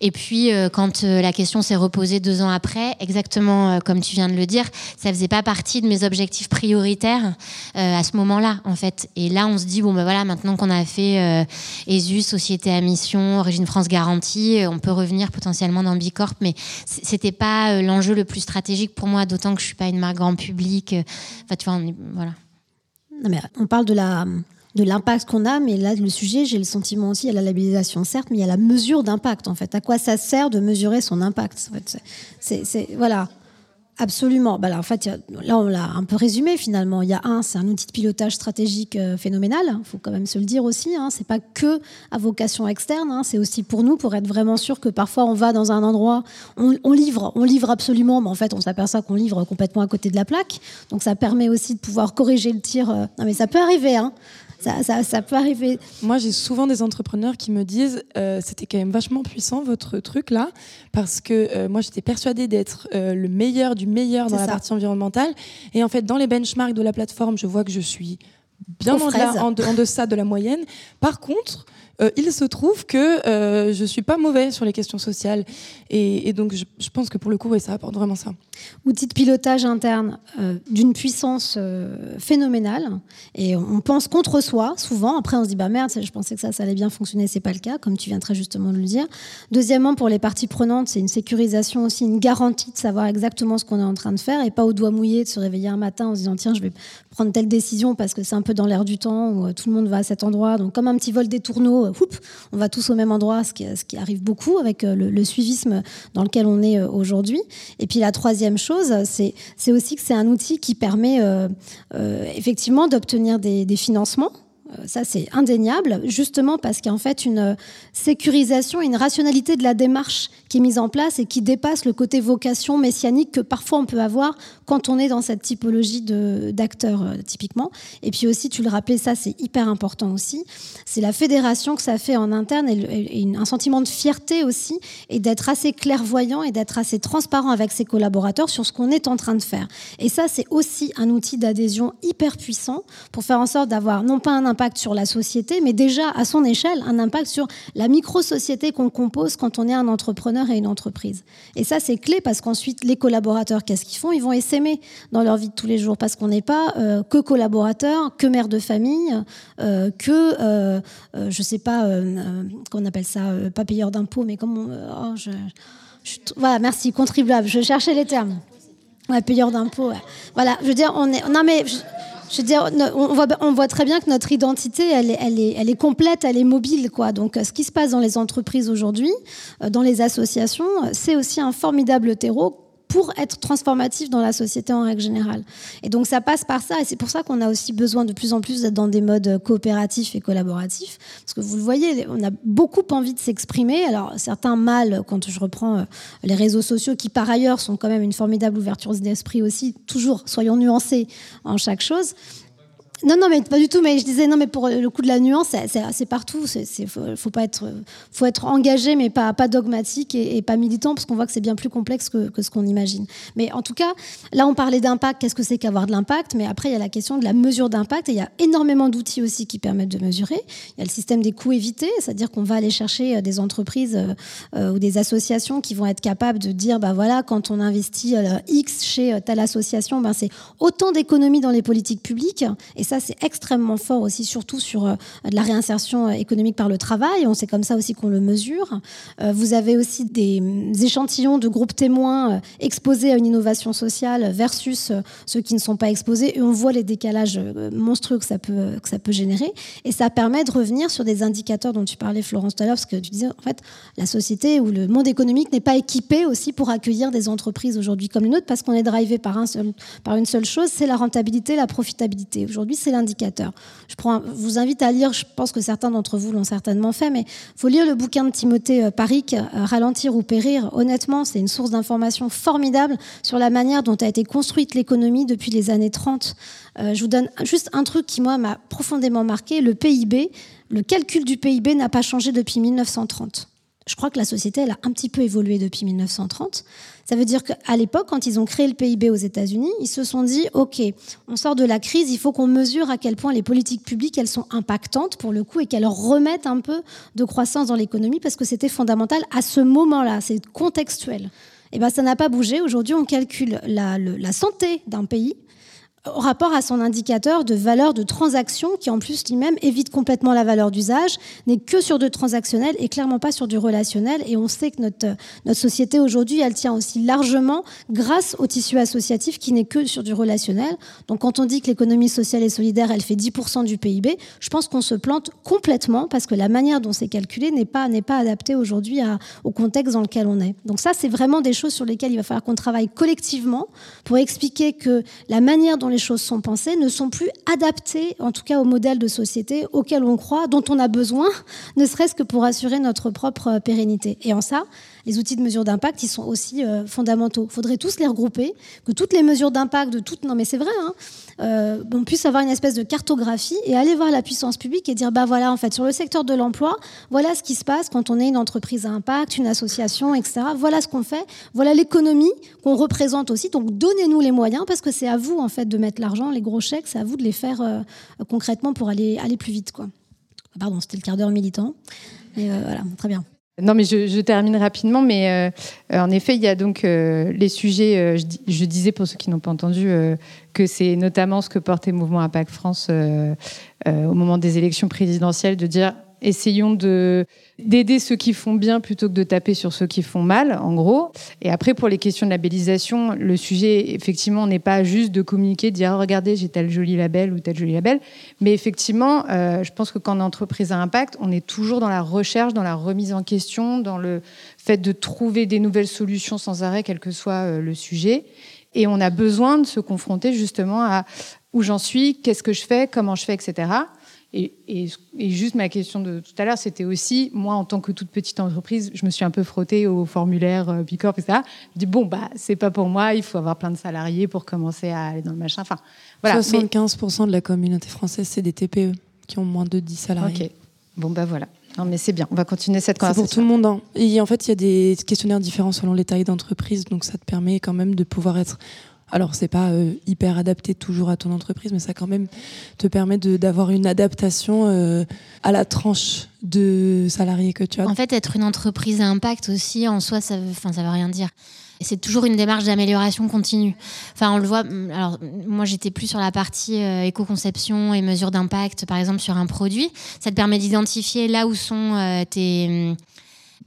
Et puis, euh, quand euh, la question s'est reposée deux ans après, exactement euh, comme tu viens de le dire, ça faisait pas partie de mes objectifs prioritaires à ce moment-là, en fait. Et là, on se dit, bon, ben voilà, maintenant qu'on a fait ESUS, Société à mission, Origine France Garantie, on peut revenir potentiellement dans Bicorp, mais c'était pas l'enjeu le plus stratégique pour moi, d'autant que je suis pas une marque grand public. Enfin, tu vois, on voilà. Non, mais on parle de la de l'impact qu'on a, mais là, le sujet, j'ai le sentiment aussi, il y a la labellisation, certes, mais il y a la mesure d'impact, en fait. À quoi ça sert de mesurer son impact c'est, Voilà. Absolument. Bah là, en fait, là, on l'a un peu résumé finalement. Il y a un, c'est un outil de pilotage stratégique euh, phénoménal. Il faut quand même se le dire aussi. Hein. C'est pas que à vocation externe. Hein. C'est aussi pour nous, pour être vraiment sûr que parfois on va dans un endroit, on, livre, on livre absolument, mais en fait, on s'aperçoit qu'on livre complètement à côté de la plaque. Donc, ça permet aussi de pouvoir corriger le tir. Euh. Non, mais ça peut arriver. Hein ça, peut arriver. Moi, j'ai souvent des entrepreneurs qui me disent euh, c'était quand même vachement puissant votre truc là, parce que euh, moi, j'étais persuadée d'être euh, le meilleur du meilleur dans la partie environnementale. Et en fait, dans les benchmarks de la plateforme, je vois que je suis bien en, en, deçà de la moyenne. Par contre, euh, il se trouve que euh, je suis pas mauvais sur les questions sociales. Et, donc, je, pense que pour le coup, ça apporte vraiment ça. Outil de pilotage interne euh, d'une puissance phénoménale. Et on pense contre soi, souvent. Après, on se dit, bah merde, je pensais que ça, ça allait bien fonctionner. C'est pas le cas, comme tu viens très justement de le dire. Deuxièmement, pour les parties prenantes, c'est une sécurisation aussi, une garantie de savoir exactement ce qu'on est en train de faire et pas au doigt mouillé de se réveiller un matin en se disant, tiens, je vais prendre telle décision parce que c'est un peu dans l'air du temps où tout le monde va à cet endroit. Donc, comme un petit vol des tourneaux, on va tous au même endroit, ce qui, arrive beaucoup avec euh, le, suivisme dans lequel on est euh, aujourd'hui. Et puis la troisième chose, c'est aussi que c'est un outil qui permet euh, effectivement d'obtenir des financements euh, ça, c'est indéniable, justement parce qu'il y a en fait une sécurisation, une rationalité de la démarche qui est mise en place et qui dépasse le côté vocation messianique que parfois on peut avoir quand on est dans cette typologie d'acteurs, euh, typiquement. Et puis aussi, tu le rappelais, ça, c'est hyper important aussi. C'est la fédération que ça fait en interne et, un sentiment de fierté aussi et d'être assez clairvoyant et d'être assez transparent avec ses collaborateurs sur ce qu'on est en train de faire. Et ça, c'est aussi un outil d'adhésion hyper puissant pour faire en sorte d'avoir non pas un impact sur la société, mais déjà à son échelle, un impact sur la micro-société qu'on compose quand on est un entrepreneur et une entreprise. Et ça, c'est clé parce qu'ensuite, les collaborateurs, qu'est-ce qu'ils font? Ils vont essaimer dans leur vie de tous les jours parce qu'on n'est pas euh, que collaborateur, que mère de famille, euh, que, euh, je sais pas, qu'on appelle ça, pas payeur d'impôts, mais comment. Oh, voilà, merci, contribuable. Je cherchais les termes. Ouais, payeur d'impôts. Voilà, je veux dire, on est. Non, mais. Veux dire, on voit, on voit très bien que notre identité, elle est, elle, est, elle est complète, elle est mobile. Quoi. Donc, ce qui se passe dans les entreprises aujourd'hui, euh, dans les associations, c'est aussi un formidable terreau pour être transformatif dans la société en règle générale. Et donc ça passe par ça, et c'est pour ça qu'on a aussi besoin de plus en plus d'être dans des modes coopératifs et collaboratifs, parce que vous le voyez, on a beaucoup envie de s'exprimer. Alors certains mal, quand je reprends euh, les réseaux sociaux, qui par ailleurs sont quand même une formidable ouverture d'esprit aussi, toujours, soyons nuancés en chaque chose, non, non, mais pas du tout. Mais je disais, non, mais pour le coup de la nuance, c'est partout. Il faut, pas être, engagé, mais pas, dogmatique et, pas militant, parce qu'on voit que c'est bien plus complexe que, ce qu'on imagine. Mais en tout cas, là, on parlait d'impact. Qu'est-ce que c'est qu'avoir de l'impact Mais après, il y a la question de la mesure d'impact. Et il y a énormément d'outils aussi qui permettent de mesurer. Il y a le système des coûts évités, c'est-à-dire qu'on va aller chercher euh, des entreprises euh, euh, ou des associations qui vont être capables de dire, bah voilà, quand on investit X chez telle association, ben c'est autant d'économies dans les politiques publiques. Et ça, c'est extrêmement fort aussi, surtout sur euh, de la réinsertion euh, économique par le travail. On sait comme ça aussi qu'on le mesure. Euh, vous avez aussi des échantillons de groupes témoins exposés à une innovation sociale versus ceux qui ne sont pas exposés. Et on voit les décalages monstrueux que ça peut, que ça peut générer. Et ça permet de revenir sur des indicateurs dont tu parlais, Florence, tout à l'heure, parce que tu disais, en fait, la société ou le monde économique n'est pas équipé aussi pour accueillir des entreprises aujourd'hui comme les nôtres, parce qu'on est drivé par, un seul, par une seule chose, c'est la rentabilité, la profitabilité. Aujourd'hui, c'est l'indicateur. Je vous invite à lire, je pense que certains d'entre vous l'ont certainement fait, mais il faut lire le bouquin de Timothée euh, Paric, euh, Ralentir ou périr. Honnêtement, c'est une source d'information formidable sur la manière dont a été construite l'économie depuis les années 30. Euh, je vous donne juste un truc qui, moi, m'a profondément marqué. Le PIB, le calcul du PIB n'a pas changé depuis 1930. Je crois que la société, elle a un petit peu évolué depuis 1930. Ça veut dire qu'à l'époque, quand ils ont créé le PIB aux États-Unis, ils se sont dit, OK, on sort de la crise, il faut qu'on mesure à quel point les politiques publiques, elles sont impactantes pour le coup et qu'elles remettent un peu de croissance dans l'économie parce que c'était fondamental à ce moment-là, c'est contextuel. Et eh ben, ça n'a pas bougé. Aujourd'hui, on calcule la, la santé d'un pays au rapport à son indicateur de valeur de transaction, qui en plus lui-même évite complètement la valeur d'usage, n'est que sur du transactionnel et clairement pas sur du relationnel. Et on sait que notre, notre société aujourd'hui, elle tient aussi largement grâce au tissu associatif qui n'est que sur du relationnel. Donc quand on dit que l'économie sociale et solidaire, elle fait 10% du PIB, je pense qu'on se plante complètement parce que la manière dont c'est calculé n'est pas, n'est pas adaptée aujourd'hui au contexte dans lequel on est. Donc ça, c'est vraiment des choses sur lesquelles il va falloir qu'on travaille collectivement pour expliquer que la manière dont les choses sont pensées ne sont plus adaptées, en tout cas au modèle de société auquel on croit, dont on a besoin, ne serait-ce que pour assurer notre propre euh, pérennité. Et en ça, les outils de mesure d'impact, ils sont aussi euh, fondamentaux. Il faudrait tous les regrouper, que toutes les mesures d'impact de toutes, non mais c'est vrai, hein, euh, on puisse avoir une espèce de cartographie et aller voir la puissance publique et dire, bah voilà, en fait, sur le secteur de l'emploi, voilà ce qui se passe quand on est une entreprise à impact, une association, etc. Voilà ce qu'on fait, voilà l'économie qu'on représente aussi. Donc donnez-nous les moyens parce que c'est à vous, en fait, de mettre l'argent, les gros chèques, c'est à vous de les faire euh, concrètement pour aller, aller plus vite, quoi. Pardon, c'était le quart d'heure militant. Mais voilà, très bien. Non, mais je, termine rapidement. Mais euh, en effet, il y a donc euh, les sujets. Euh, je, disais pour ceux qui n'ont pas entendu que c'est notamment ce que portait Mouvement Impact France au moment des élections présidentielles, de dire essayons de d'aider ceux qui font bien plutôt que de taper sur ceux qui font mal, en gros. Et après, pour les questions de labellisation, le sujet, effectivement, n'est pas juste de communiquer, de dire oh, regardez, j'ai tel joli label ou tel joli label. Mais effectivement, euh, je pense que quand une entreprise a impact, on est toujours dans la recherche, dans la remise en question, dans le fait de trouver des nouvelles solutions sans arrêt, quel que soit euh, le sujet. Et on a besoin de se confronter justement à où j'en suis, qu'est-ce que je fais, comment je fais, etc. Et, juste ma question de tout à l'heure, c'était aussi, moi, en tant que toute petite entreprise, je me suis un peu frottée au formulaire euh, Bicorp, etc. Je dis, bon, bah, c'est pas pour moi, il faut avoir plein de salariés pour commencer à aller dans le machin. Enfin, voilà. 75% de la communauté française, c'est des TPE qui ont moins de 10 salariés. Ok. Bon, bah voilà. Non, mais c'est bien. On va continuer cette conversation. C'est pour tout le monde. Hein. Et en fait, il y a des questionnaires différents selon les tailles d'entreprise, donc ça te permet quand même de pouvoir être alors, c'est pas euh, hyper adapté toujours à ton entreprise, mais ça quand même te permet d'avoir une adaptation euh, à la tranche de salariés que tu as. En fait, être une entreprise à impact aussi, en soi, ça veut, ça veut rien dire. C'est toujours une démarche d'amélioration continue. Enfin, on le voit. Mm, alors, moi, j'étais plus sur la partie euh, éco-conception et mesure d'impact, par exemple, sur un produit. Ça te permet d'identifier là où sont tes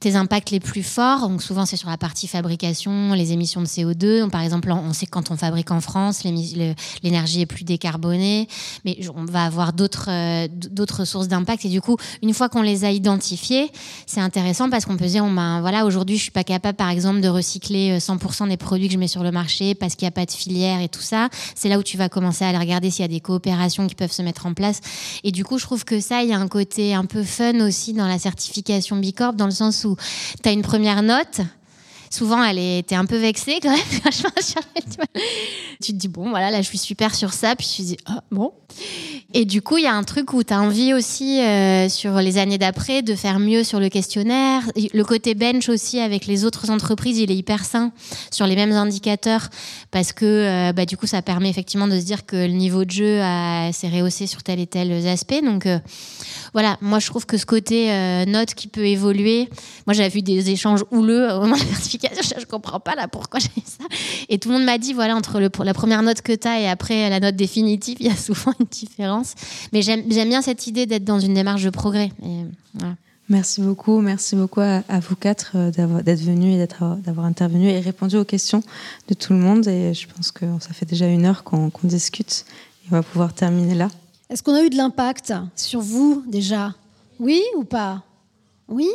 tes impacts les plus forts. Donc souvent c'est sur la partie fabrication, les émissions de CO2. par exemple, on sait que quand on fabrique en France, l'énergie est plus décarbonée, mais on va avoir d'autres euh, d'autres sources d'impact. Et du coup, une fois qu'on les a identifiées, c'est intéressant parce qu'on peut dire, ben, voilà, aujourd'hui je suis pas capable, par exemple, de recycler 100% euh, des produits que je mets sur le marché parce qu'il n'y a pas de filière et tout ça. C'est là où tu vas commencer à aller regarder s'il y a des coopérations qui peuvent se mettre en place. Et du coup, je trouve que ça, il y a un côté un peu fun aussi dans la certification Bicorp, dans le sens où tu as une première note. Souvent, elle était un peu vexée quand même. tu te dis, bon, voilà, là, je suis super sur ça. Puis tu te dis, ah, bon. Et du coup, il y a un truc où tu as envie aussi, euh, sur les années d'après, de faire mieux sur le questionnaire. Le côté bench aussi avec les autres entreprises, il est hyper sain sur les mêmes indicateurs parce que euh, bah, du coup, ça permet effectivement de se dire que le niveau de jeu s'est rehaussé sur tel et tel aspect. Donc euh, voilà, moi je trouve que ce côté note qui peut évoluer, moi j'avais vu des échanges houleux au moment de la certification, je, comprends pas là pourquoi j'ai ça. Et tout le monde m'a dit, voilà, entre la première note que tu as et après la note définitive, il y a souvent une différence. Mais j'aime bien cette idée d'être dans une démarche de progrès. Merci beaucoup, merci beaucoup à, vous quatre euh, d'être venus et d'avoir intervenu et répondu aux questions de tout le monde. Et je pense que ça fait déjà une heure qu'on discute et on va pouvoir terminer là. Est-ce qu'on a eu de l'impact sur vous déjà? Oui ou pas? Oui?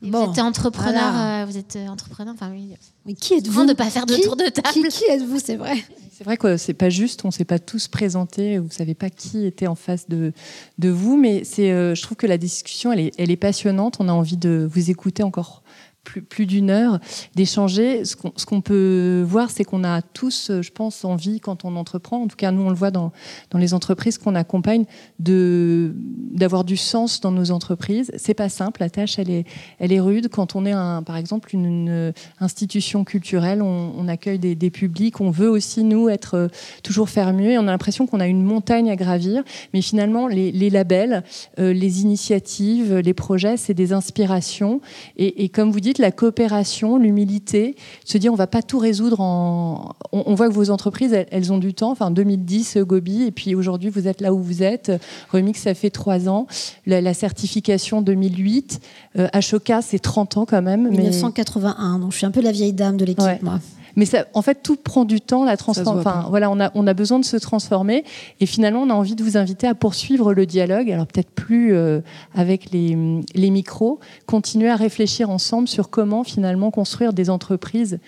Vous êtes entrepreneur, vous êtes entrepreneur, enfin oui. Mais qui êtes-vous? De ne pas faire de tour de table. Qui, qui êtes-vous, c'est vrai. C'est vrai que c'est pas juste, on ne s'est pas tous présentés, vous savez pas qui était en face de, de vous, mais c'est, je trouve que la discussion, elle est, elle est passionnante. On a envie de vous écouter encore plus, d'une heure d'échanger. Ce qu'on peut voir, c'est qu'on a tous, je pense, envie quand on entreprend, en tout cas nous on le voit dans, dans les entreprises qu'on accompagne, d'avoir du sens dans nos entreprises. C'est pas simple, la tâche elle est, elle est rude. Quand on est un, par exemple une, institution culturelle, on, accueille des, publics, on veut aussi nous être euh, toujours faire mieux et on a l'impression qu'on a une montagne à gravir. Mais finalement, les, les labels, euh, les initiatives, les projets, c'est des inspirations. Et, et comme vous dites, la coopération, l'humilité, se dire on va pas tout résoudre en. On, voit que vos entreprises, elles, ont du temps. Enfin, 2010, Gobi, et puis aujourd'hui, vous êtes là où vous êtes. Remix, ça fait trois ans. La, certification 2008. Euh, Ashoka, c'est 30 ans quand même. 1981, donc je suis un peu la vieille dame de l'équipe, moi. Mais ça, en fait, tout prend du temps, la transformation. Enfin, voilà, on a, on a besoin de se transformer. Et finalement, on a envie de vous inviter à poursuivre le dialogue. Alors, peut-être plus euh, avec les, les micros, continuer à réfléchir ensemble sur comment finalement construire des entreprises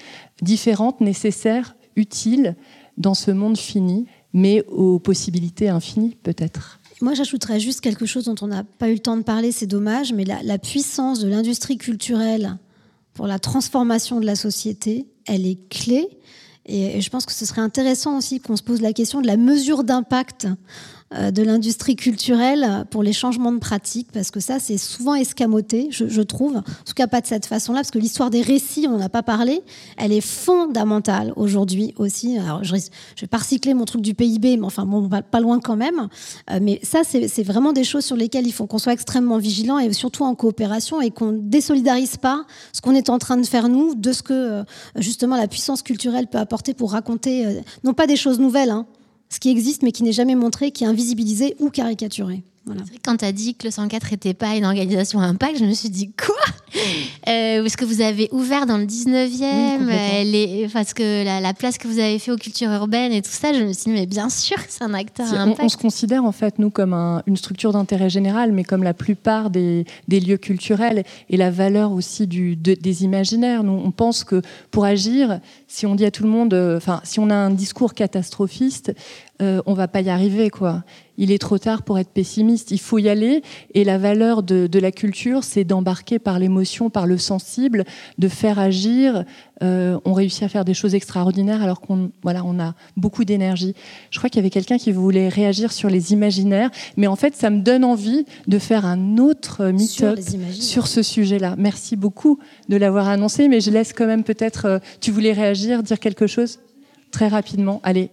différentes, nécessaires, utiles dans ce monde fini, mais aux possibilités infinies, peut-être. Moi, j'ajouterais juste quelque chose dont on n'a pas eu le temps de parler, c'est dommage, mais la, la puissance de l'industrie culturelle pour la transformation de la société, elle est clé. Et, je pense que ce serait intéressant aussi qu'on se pose la question de la mesure d'impact de l'industrie culturelle pour les changements de pratiques, parce que ça, c'est souvent escamoté, je, trouve. En tout cas, pas de cette façon-là, parce que l'histoire des récits, on n'en a pas parlé, elle est fondamentale aujourd'hui aussi. Alors, je ne vais pas recycler mon truc du PIB, mais enfin, bon, pas loin quand même. Euh, mais ça, c'est vraiment des choses sur lesquelles il faut qu'on soit extrêmement vigilant et surtout en coopération et qu'on désolidarise pas ce qu'on est en train de faire nous de ce que euh, justement la puissance culturelle peut apporter pour raconter, non pas des choses nouvelles, hein, ce qui existe mais qui n'est jamais montré, qui est invisibilisé ou caricaturé. Quand tu as dit que le 104 n'était pas une organisation à impact, je me suis dit quoi? Euh, Parce que vous avez ouvert dans le 19e, parce que la, place que vous avez fait aux cultures urbaines et tout ça, je me suis dit, mais bien sûr que c'est un acteur à impact. On, se considère en fait, nous, comme une structure d'intérêt général, mais comme la plupart des, lieux culturels et la valeur aussi du, des imaginaires. Nous, on pense que pour agir, si on dit à tout le monde, euh, enfin, si on a un discours catastrophiste, euh, on va pas y arriver, quoi il est trop tard pour être pessimiste. Il faut y aller. Et la valeur de, la culture, c'est d'embarquer par l'émotion, par le sensible, de faire agir. Euh, on réussit à faire des choses extraordinaires alors qu'on voilà, on a beaucoup d'énergie. Je crois qu'il y avait quelqu'un qui voulait réagir sur les imaginaires, mais en fait, ça me donne envie de faire un autre meet-up sur, ce sujet-là. Merci beaucoup de l'avoir annoncé, mais je laisse quand même peut-être. Euh, tu voulais réagir, dire quelque chose? Très rapidement. Allez,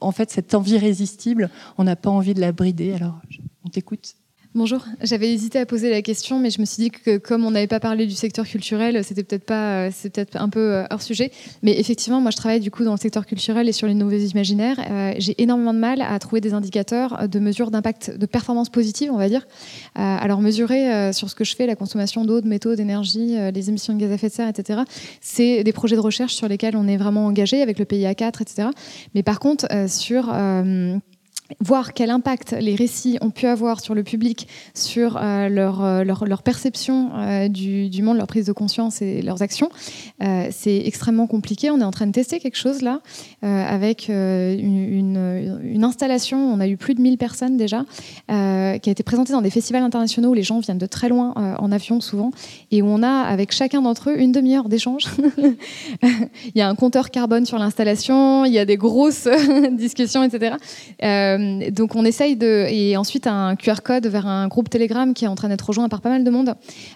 en fait, cette envie irrésistible, on n'a pas envie de la brider. Alors, on t'écoute. Bonjour, j'avais hésité à poser la question, mais je me suis dit que comme on n'avait pas parlé du secteur culturel, c'était peut-être pas, c'est peut-être un peu euh, hors sujet. Mais effectivement, moi, je travaille du coup dans le secteur culturel et sur les nouveaux imaginaires. Euh, j'ai énormément de mal à trouver des indicateurs de mesure d'impact, de performance positive, on va dire. Euh, alors mesurer sur ce que je fais, la consommation d'eau, de métaux, d'énergie, les émissions de gaz à effet de serre, etc. C'est des projets de recherche sur lesquels on est vraiment engagé avec le PIA 4, etc. Mais par contre, sur voir quel impact les récits ont pu avoir sur le public, sur euh, leur, euh, leur, perception euh, du, monde, leur prise de conscience et leurs actions. c'est extrêmement compliqué. On est en train de tester quelque chose là, avec une, installation, on a eu plus de 1000 personnes déjà, qui a été présentée dans des festivals internationaux où les gens viennent de très loin en avion souvent, et où on a avec chacun d'entre eux une demi-heure d'échange. il y a un compteur carbone sur l'installation, il y a des grosses discussions, etc. donc on essaye de et ensuite un QR code vers un groupe Telegram qui est en train d'être rejoint par pas mal de monde.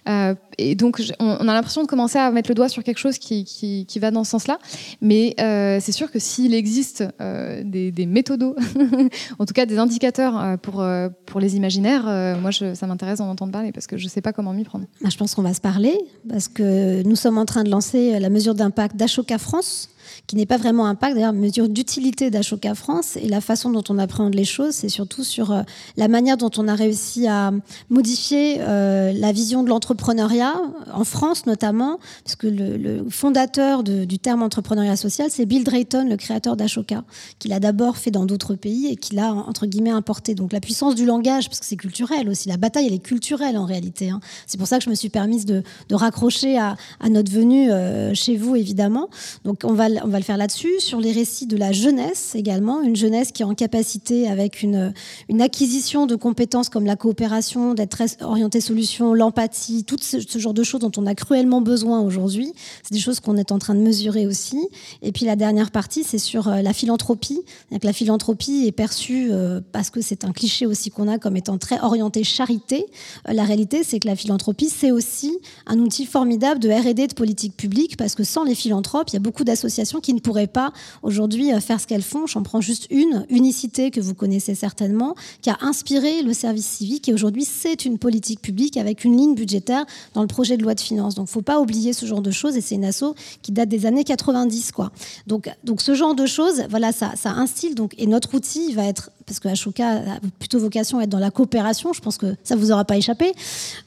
Euh, et donc on, a l'impression de commencer à mettre le doigt sur quelque chose qui, qui, va dans ce sens-là. Mais euh, c'est sûr que s'il existe des, méthodos, en tout cas des indicateurs pour pour les imaginaires, moi ça m'intéresse d'en entendre parler parce que je sais pas comment m'y prendre. Bah, je pense qu'on va se parler parce que nous sommes en train de lancer la mesure d'impact d'Ashoka France qui n'est pas vraiment un pacte. D'ailleurs, mesure d'utilité d'Ashoka France et la façon dont on appréhende les choses, c'est surtout sur euh, la manière dont on a réussi à modifier euh, la vision de l'entrepreneuriat, en France notamment, parce que le, fondateur du terme entrepreneuriat social, c'est Bill Drayton, le créateur d'Ashoka, qui l'a d'abord fait dans d'autres pays et qui l'a, entre guillemets, importé. Donc la puissance du langage, parce que c'est culturel aussi, la bataille, elle est culturelle en réalité. Hein. C'est pour ça que je me suis permise de, raccrocher à, notre venue euh, chez vous, évidemment. Donc on va, on va le faire là-dessus, sur les récits de la jeunesse également, une jeunesse qui est en capacité, avec une, une acquisition de compétences comme la coopération, d'être orientée solution, l'empathie, tout ce, genre de choses dont on a cruellement besoin aujourd'hui. C'est des choses qu'on est en train de mesurer aussi. Et puis la dernière partie, c'est sur euh, la philanthropie. la philanthropie est perçue, euh, parce que c'est un cliché aussi qu'on a, comme étant très orientée charité. la réalité, c'est que la philanthropie, c'est aussi un outil formidable de R&D de politique publique, parce que sans les philanthropes, il y a beaucoup d'associations qui ne pourraient pas aujourd'hui euh, faire ce qu'elles font. J'en prends juste une, Unicité, que vous connaissez certainement, qui a inspiré le service civique, et aujourd'hui, c'est une politique publique avec une ligne budgétaire dans le projet de loi de finances. Donc, faut pas oublier ce genre de choses, et c'est une asso qui date des années 90, quoi. Donc, donc ce genre de choses, voilà, ça, ça instille. Donc, et notre outil va être parce que Ashoka a plutôt vocation à être dans la coopération. Je pense que ça vous aura pas échappé.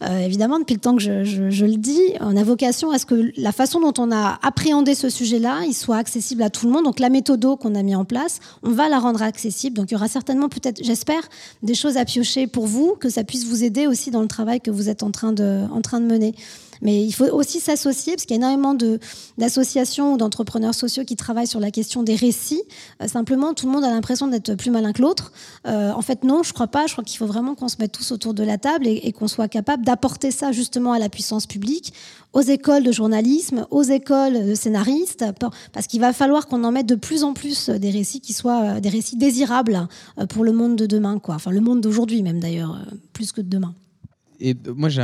Euh, évidemment, depuis le temps que je, le dis, on a vocation à ce que la façon dont on a appréhendé ce sujet-là, il soit accessible à tout le monde. Donc la méthode qu'on a mis en place, on va la rendre accessible. Donc il y aura certainement peut-être, j'espère, des choses à piocher pour vous, que ça puisse vous aider aussi dans le travail que vous êtes en train de, en train de mener. Mais il faut aussi s'associer, parce qu'il y a énormément d'associations ou d'entrepreneurs sociaux qui travaillent sur la question des récits. Euh, simplement, tout le monde a l'impression d'être plus malin que l'autre. Euh, en fait, non, je crois pas. Je crois qu'il faut vraiment qu'on se mette tous autour de la table et, qu'on soit capable d'apporter ça justement à la puissance publique, aux écoles de journalisme, aux écoles de scénaristes, parce qu'il va falloir qu'on en mette de plus en plus des récits qui soient euh, des récits désirables pour le monde de demain, quoi. Enfin, le monde d'aujourd'hui même d'ailleurs, plus que de demain. Et moi, j'ai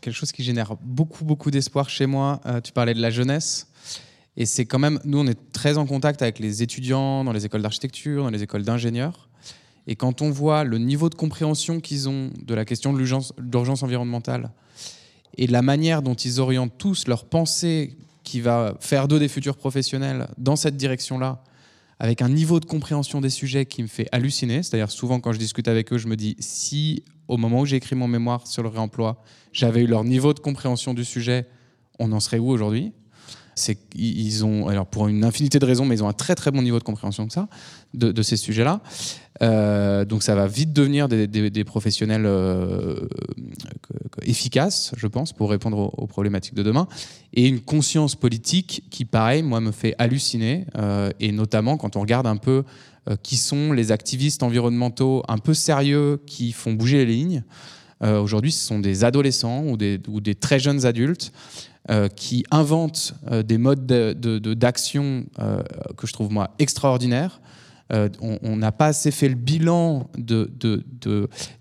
quelque chose qui génère beaucoup, beaucoup d'espoir chez moi. Euh, tu parlais de la jeunesse. Et c'est quand même, nous, on est très en contact avec les étudiants dans les écoles d'architecture, dans les écoles d'ingénieurs. Et quand on voit le niveau de compréhension qu'ils ont de la question de l'urgence environnementale et la manière dont ils orientent tous leur pensée qui va faire d'eux des futurs professionnels dans cette direction-là, avec un niveau de compréhension des sujets qui me fait halluciner. C'est-à-dire souvent quand je discute avec eux, je me dis si au moment où j'ai écrit mon mémoire sur le réemploi, j'avais eu leur niveau de compréhension du sujet, on en serait où aujourd'hui? C'est ils ont alors pour une infinité de raisons mais ils ont un très très bon niveau de compréhension de, ces sujets là euh, donc ça va vite devenir des, professionnels euh, efficaces je pense pour répondre aux, problématiques de demain et une conscience politique qui pareil moi me fait halluciner euh, et notamment quand on regarde un peu qui sont les activistes environnementaux un peu sérieux qui font bouger les lignes. Aujourd'hui, ce sont des adolescents ou des très jeunes adultes euh, qui inventent des modes d'action que je trouve moi extraordinaires. on n'a pas assez fait le bilan de,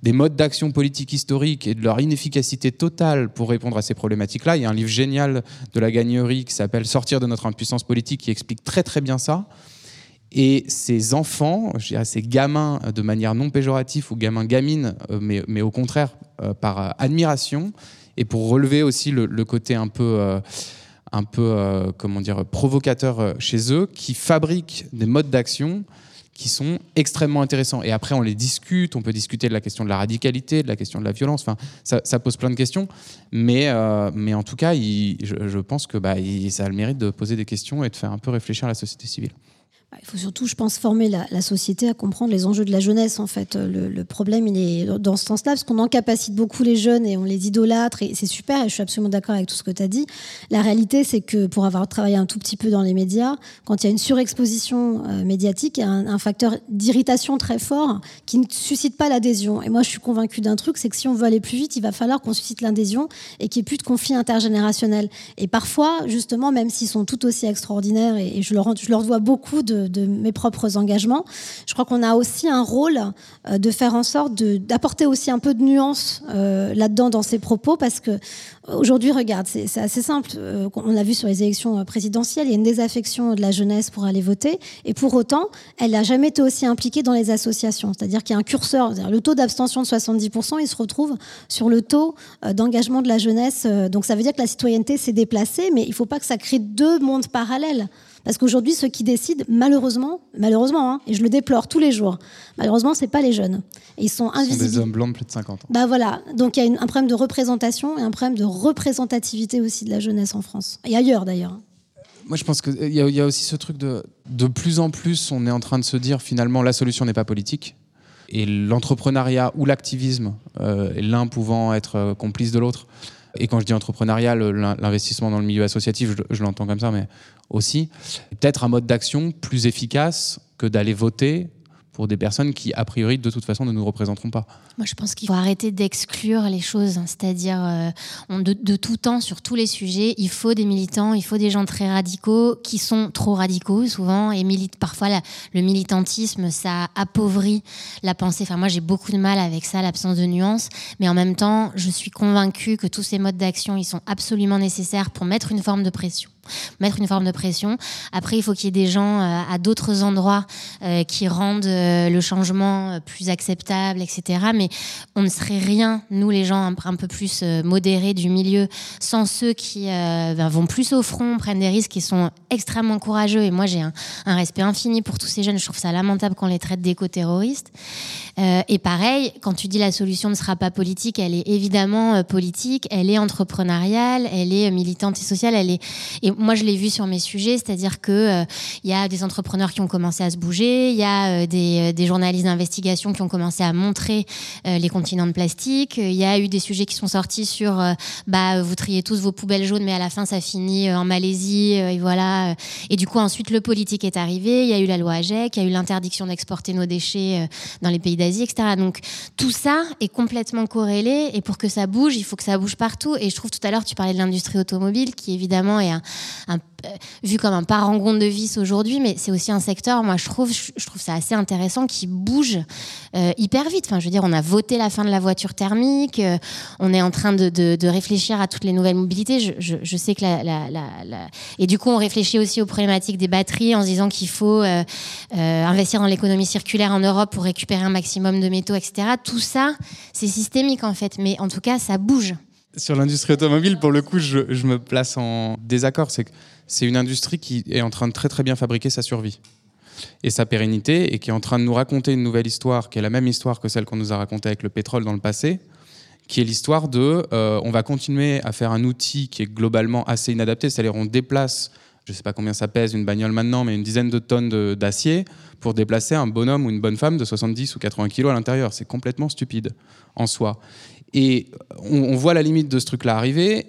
des modes d'action politique historique et de leur inefficacité totale pour répondre à ces problématiques-là. Il y a un livre génial de la gagnerie qui s'appelle Sortir de notre impuissance politique qui explique très très bien ça. Et ces enfants, je dirais ces gamins de manière non péjorative ou gamins gamines, euh, mais, mais au contraire euh, par admiration et pour relever aussi le, côté un peu, euh, un peu comment dire, provocateur chez eux, qui fabriquent des modes d'action qui sont extrêmement intéressants. Et après, on les discute, on peut discuter de la question de la radicalité, de la question de la violence, enfin, ça, pose plein de questions. Mais, mais en tout cas, je, pense que bah, ça a le mérite de poser des questions et de faire un peu réfléchir la société civile. Bah, il faut surtout, je pense, former la, société à comprendre les enjeux de la jeunesse. En fait, le, problème, il est dans ce sens-là, parce qu'on encapacite beaucoup les jeunes et on les idolâtre, et c'est super. Et je suis absolument d'accord avec tout ce que tu as dit. La réalité, c'est que pour avoir travaillé un tout petit peu dans les médias, quand il y a une surexposition euh, médiatique, il y a un, facteur d'irritation très fort qui ne suscite pas l'adhésion. Et moi, je suis convaincue d'un truc, c'est que si on veut aller plus vite, il va falloir qu'on suscite l'adhésion et qu'il n'y ait plus de conflits intergénérationnels. Et parfois, justement, même s'ils sont tout aussi extraordinaires, et, je, leur, je leur dois beaucoup de de, mes propres engagements. Je crois qu'on a aussi un rôle euh, de faire en sorte d'apporter aussi un peu de nuance euh, là-dedans dans ces propos, parce que aujourd'hui, regarde, c'est assez simple. Euh, on l'a vu sur les élections présidentielles, il y a une désaffection de la jeunesse pour aller voter, et pour autant, elle n'a jamais été aussi impliquée dans les associations. C'est-à-dire qu'il y a un curseur, le taux d'abstention de 70%, il se retrouve sur le taux d'engagement de la jeunesse. Donc ça veut dire que la citoyenneté s'est déplacée, mais il ne faut pas que ça crée deux mondes parallèles Parce qu'aujourd'hui, ceux qui décident, malheureusement, malheureusement, hein, et je le déplore tous les jours, malheureusement, c'est pas les jeunes. ils sont invisibles. Ce sont des hommes blancs de plus de 50 ans. Bah voilà. Donc il y a un problème de représentation et un problème de représentativité aussi de la jeunesse en France. Et ailleurs d'ailleurs. Moi, je pense qu'il y, y, a aussi ce truc de de plus en plus, on est en train de se dire finalement la solution n'est pas politique. Et l'entrepreneuriat ou l'activisme, euh, l'un pouvant être euh, complice de l'autre, et quand je dis entrepreneurial, l'investissement dans le milieu associatif, je, je l'entends comme ça, mais aussi, peut-être un mode d'action plus efficace que d'aller voter pour des personnes qui, a priori, de toute façon, ne nous représenteront pas. Moi, je pense qu'il faut arrêter d'exclure les choses, hein. c'est-à-dire euh, de, tout temps, sur tous les sujets, il faut des militants, il faut des gens très radicaux, qui sont trop radicaux souvent, et militent parfois le militantisme, ça appauvrit la pensée. Enfin, moi, j'ai beaucoup de mal avec ça, l'absence de nuances, mais en même temps, je suis convaincue que tous ces modes d'action, ils sont absolument nécessaires pour mettre une forme de pression mettre une forme de pression. Après, il faut qu'il y ait des gens euh, à d'autres endroits euh, qui rendent euh, le changement plus acceptable, etc. Mais on ne serait rien, nous les gens un, peu plus modérés du milieu, sans ceux qui ben, vont plus au front, prennent des risques, qui sont extrêmement courageux. Et moi, j'ai un, respect infini pour tous ces jeunes. Je trouve ça lamentable qu'on les traite d'éco-terroristes. et pareil, quand tu dis la solution ne sera pas politique, elle est évidemment politique, elle est entrepreneuriale, elle est militante et sociale, et moi, je l'ai vu sur mes sujets, c'est-à-dire que euh, il y a des entrepreneurs qui ont commencé à se bouger, il y a euh, des, euh, des, journalistes d'investigation qui ont commencé à montrer les continents de plastique, il y a eu des sujets qui sont sortis sur bah vous triez tous vos poubelles jaunes, mais à la fin ça finit en Malaisie et voilà. Et du coup ensuite le politique est arrivé, il y a eu la loi AGEC, il y a eu l'interdiction d'exporter nos déchets dans les pays d'Asie, etc. Donc tout ça est complètement corrélé et pour que ça bouge, il faut que ça bouge partout. Et je trouve tout à l'heure tu parlais de l'industrie automobile qui évidemment est un, euh, vu comme un parangon de vis aujourd'hui, mais c'est aussi un secteur, moi je trouve, je trouve ça assez intéressant, qui bouge euh, hyper vite. Enfin, je veux dire, on a voté la fin de la voiture thermique, euh, on est en train de, réfléchir à toutes les nouvelles mobilités. Je, sais que la, Et du coup, on réfléchit aussi aux problématiques des batteries en se disant qu'il faut investir dans l'économie circulaire en Europe pour récupérer un maximum de métaux, etc. Tout ça, c'est systémique en fait, mais en tout cas, ça bouge. Sur l'industrie automobile, pour le coup, je, me place en désaccord. C'est une industrie qui est en train de très très bien fabriquer sa survie et sa pérennité et qui est en train de nous raconter une nouvelle histoire qui est la même histoire que celle qu'on nous a racontée avec le pétrole dans le passé, qui est l'histoire de euh, on va continuer à faire un outil qui est globalement assez inadapté, c'est-à-dire on déplace, je ne sais pas combien ça pèse une bagnole maintenant, mais une dizaine de tonnes d'acier pour déplacer un bonhomme ou une bonne femme de 70 ou 80 kilos à l'intérieur. C'est complètement stupide en soi. Et on, voit la limite de ce truc-là arriver.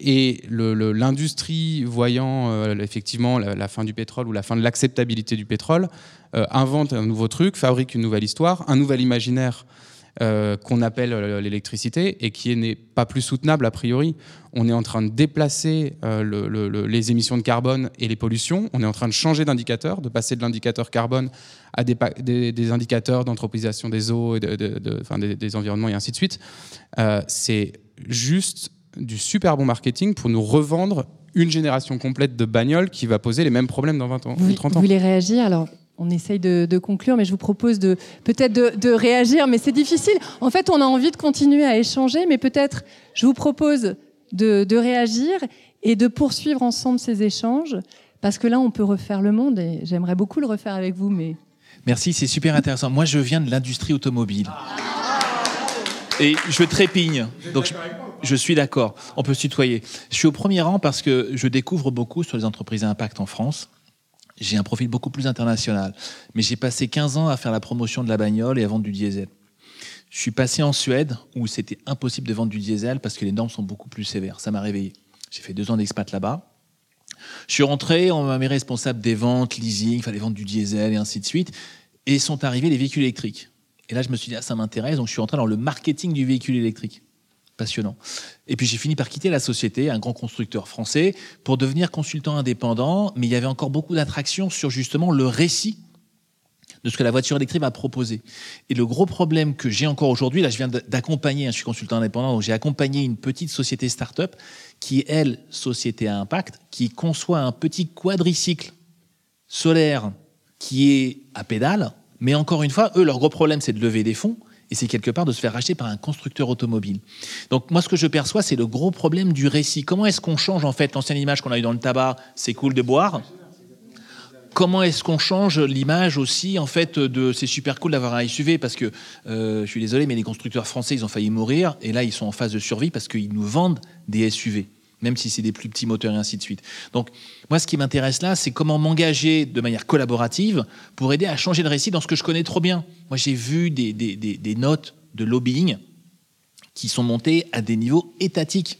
Et l'industrie, voyant euh, effectivement la, fin du pétrole ou la fin de l'acceptabilité du pétrole, euh, invente un nouveau truc, fabrique une nouvelle histoire, un nouvel imaginaire euh, qu'on appelle euh, l'électricité et qui n'est pas plus soutenable a priori. On est en train de déplacer euh, les émissions de carbone et les pollutions. On est en train de changer d'indicateur, de passer de l'indicateur carbone à des, indicateurs d'anthropisation des eaux, et de, des, environnements et ainsi de suite. C'est juste du super bon marketing pour nous revendre une génération complète de bagnoles qui va poser les mêmes problèmes dans 20 ans, vous, 30 ans. Vous voulez réagir? Alors on essaye de, conclure, mais je vous propose de peut-être de, réagir, mais c'est difficile. En fait, on a envie de continuer à échanger, mais peut-être je vous propose de, réagir et de poursuivre ensemble ces échanges, parce que là, on peut refaire le monde, et j'aimerais beaucoup le refaire avec vous, mais... Merci, c'est super intéressant. Moi, je viens de l'industrie automobile. Et je trépigne. Donc, je, je suis d'accord. On peut se tutoyer. Je suis au premier rang parce que je découvre beaucoup sur les entreprises à impact en France j'ai un profil beaucoup plus international. Mais j'ai passé 15 ans à faire la promotion de la bagnole et à vendre du diesel. Je suis passé en Suède où c'était impossible de vendre du diesel parce que les normes sont beaucoup plus sévères. Ça m'a réveillé. J'ai fait deux ans d'expat là-bas. Je suis rentré, on m'a mis responsable des ventes, leasing, il fallait vendre du diesel et ainsi de suite. Et sont arrivés les véhicules électriques. Et là, je me suis dit, ah, ça m'intéresse, donc je suis rentré dans le marketing du véhicule électrique Et puis j'ai fini par quitter la société, un grand constructeur français, pour devenir consultant indépendant, mais il y avait encore beaucoup d'attractions sur justement le récit de ce que la voiture électrique va proposer. Et le gros problème que j'ai encore aujourd'hui, là je viens d'accompagner, hein, je suis consultant indépendant, donc j'ai accompagné une petite société start-up qui est, elle, société à impact, qui conçoit un petit quadricycle solaire qui est à pédale, mais encore une fois, eux, leur gros problème, c'est de lever des fonds et c'est quelque part de se faire racheter par un constructeur automobile. Donc moi, ce que je perçois, c'est le gros problème du récit. Comment est-ce qu'on change en fait l'ancienne image qu'on a eue dans le tabac C'est cool de boire? comment est-ce qu'on change l'image aussi en fait de c'est super cool d'avoir un SUV parce que euh, je suis désolé mais les constructeurs français ils ont failli mourir et là ils sont en phase de survie parce qu'ils nous vendent des SUV même si c'est des plus petits moteurs et ainsi de suite. Donc moi ce qui m'intéresse là c'est comment m'engager de manière collaborative pour aider à changer le récit dans ce que je connais trop bien. Moi j'ai vu des, des, des, notes de lobbying qui sont montées à des niveaux étatiques.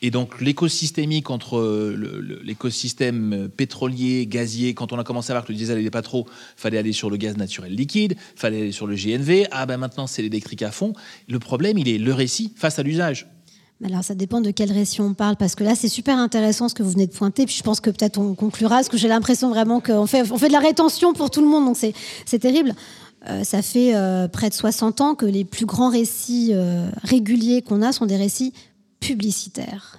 Et donc l'écosystémique entre le- l'écosystème pétrolier, gazier, quand on a commencé à voir que le diesel n'allait pas trop, fallait aller sur le gaz naturel liquide, fallait aller sur le GNV, ah ben maintenant c'est l'électrique à fond. Le problème, il est le récit face à l'usage. Alors ça dépend de quel récit on parle, parce que là c'est super intéressant ce que vous venez de pointer, puis je pense que peut-être on conclura, parce que j'ai l'impression vraiment qu'on fait, de la rétention pour tout le monde, donc c'est terrible. Euh, ça fait euh, près de 60 ans que les plus grands récits euh, réguliers qu'on a sont des récits publicitaires.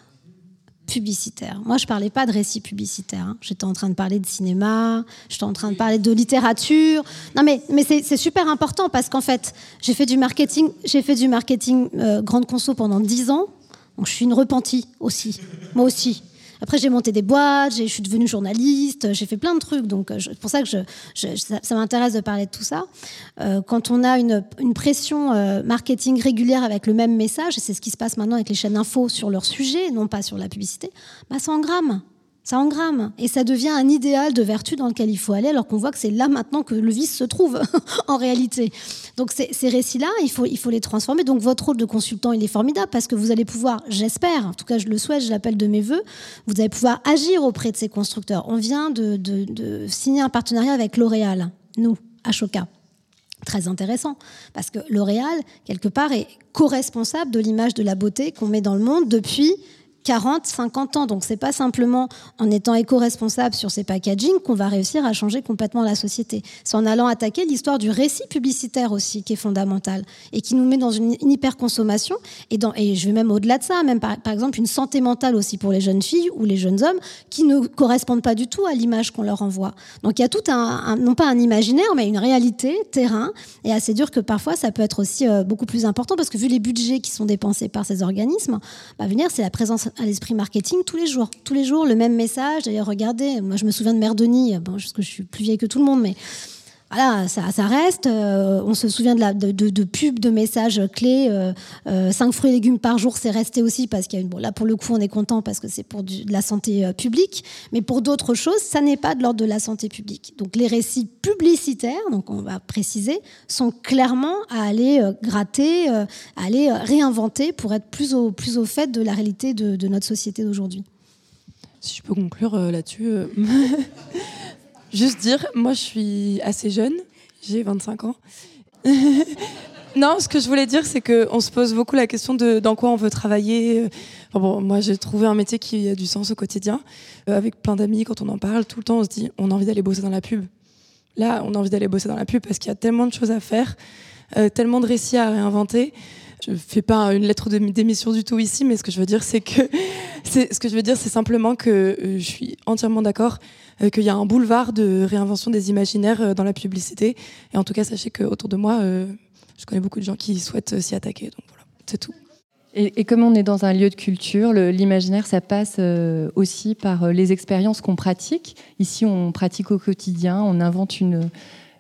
Publicitaires. Moi, je parlais pas de récits publicitaires. hein. J'étais en train de parler de cinéma, j'étais en train de parler de littérature. Non, mais, c'est super important parce qu'en fait, j'ai fait du marketing, j'ai fait du marketing grande conso pendant 10 ans. Je suis une repentie aussi. Moi aussi. Après, j'ai monté des boîtes, je suis devenue journaliste, j'ai fait plein de trucs. Donc, euh, c'est pour ça que ça, m'intéresse de parler de tout ça. Euh, quand on a une, une pression euh, marketing régulière avec le même message, et c'est ce qui se passe maintenant avec les chaînes info sur leur sujet, non pas sur la publicité, bah, ça engramme. Ça engramme. Et ça devient un idéal de vertu dans lequel il faut aller, alors qu'on voit que c'est là maintenant que le vice se trouve, en réalité. Donc ces, récits-là, il faut, il faut les transformer. Donc votre rôle de consultant, il est formidable, parce que vous allez pouvoir, j'espère, en tout cas je le souhaite, je l'appelle de mes voeux, vous allez pouvoir agir auprès de ces constructeurs. On vient de, signer un partenariat avec L'Oréal, nous, Ashoka très intéressant parce que L'Oréal, quelque part, est co-responsable de l'image de la beauté qu'on met dans le monde depuis 40, 50 ans. Donc, c'est pas simplement en étant éco-responsable sur ces packaging qu'on va réussir à changer complètement la société. C'est en allant attaquer l'histoire du récit publicitaire aussi qui est fondamental et qui nous met dans une, hyper-consommation. Et, et je vais même au-delà de ça, même par, exemple une santé mentale aussi pour les jeunes filles ou les jeunes hommes qui ne correspondent pas du tout à l'image qu'on leur envoie. Donc, il y a tout un, un- non pas un imaginaire, mais une réalité, terrain. Et assez dur que parfois, ça peut être aussi euh, beaucoup plus important parce que vu les budgets qui sont dépensés par ces organismes, bah, venir, c'est la présence à l'esprit marketing tous les jours. Tous les jours, le même message. D'ailleurs, regardez, moi, je me souviens de Mère Denis, bon, parce que je suis plus vieille que tout le monde, mais voilà, ça, reste. Euh, on se souvient de, la, de, pubs, de messages clés. Euh, euh, 5 fruits et légumes par jour, c'est resté aussi parce qu'il y a une. Bon, là, pour le coup, on est content parce que c'est pour de la santé euh, publique. Mais pour d'autres choses, ça n'est pas de l'ordre de la santé publique. Donc, les récits publicitaires, donc on va préciser, sont clairement à aller euh, gratter, à aller réinventer pour être plus au, plus au fait de la réalité de, notre société d'aujourd'hui. Si je peux conclure là-dessus. Juste dire, moi je suis assez jeune, j'ai 25 ans. non, ce que je voulais dire, c'est qu'on se pose beaucoup la question de dans quoi on veut travailler. Moi j'ai trouvé un métier qui a du sens au quotidien. Euh, avec plein d'amis, quand on en parle, tout le temps on se dit on a envie d'aller bosser dans la pub. Là, on a envie d'aller bosser dans la pub parce qu'il y a tellement de choses à faire, euh, tellement de récits à réinventer. Je fais pas une lettre de démission du tout ici, mais ce que je veux dire, c'est que ce que je veux dire, c'est simplement que euh, je suis entièrement d'accord euh, qu'il y a un boulevard de réinvention des imaginaires euh, dans la publicité. Et en tout cas, sachez que autour de moi, euh, je connais beaucoup de gens qui souhaitent s'y attaquer. Donc voilà, c'est tout. Et, comme on est dans un lieu de culture, l'imaginaire, ça passe aussi par les expériences qu'on pratique. Ici, on pratique au quotidien, on invente une,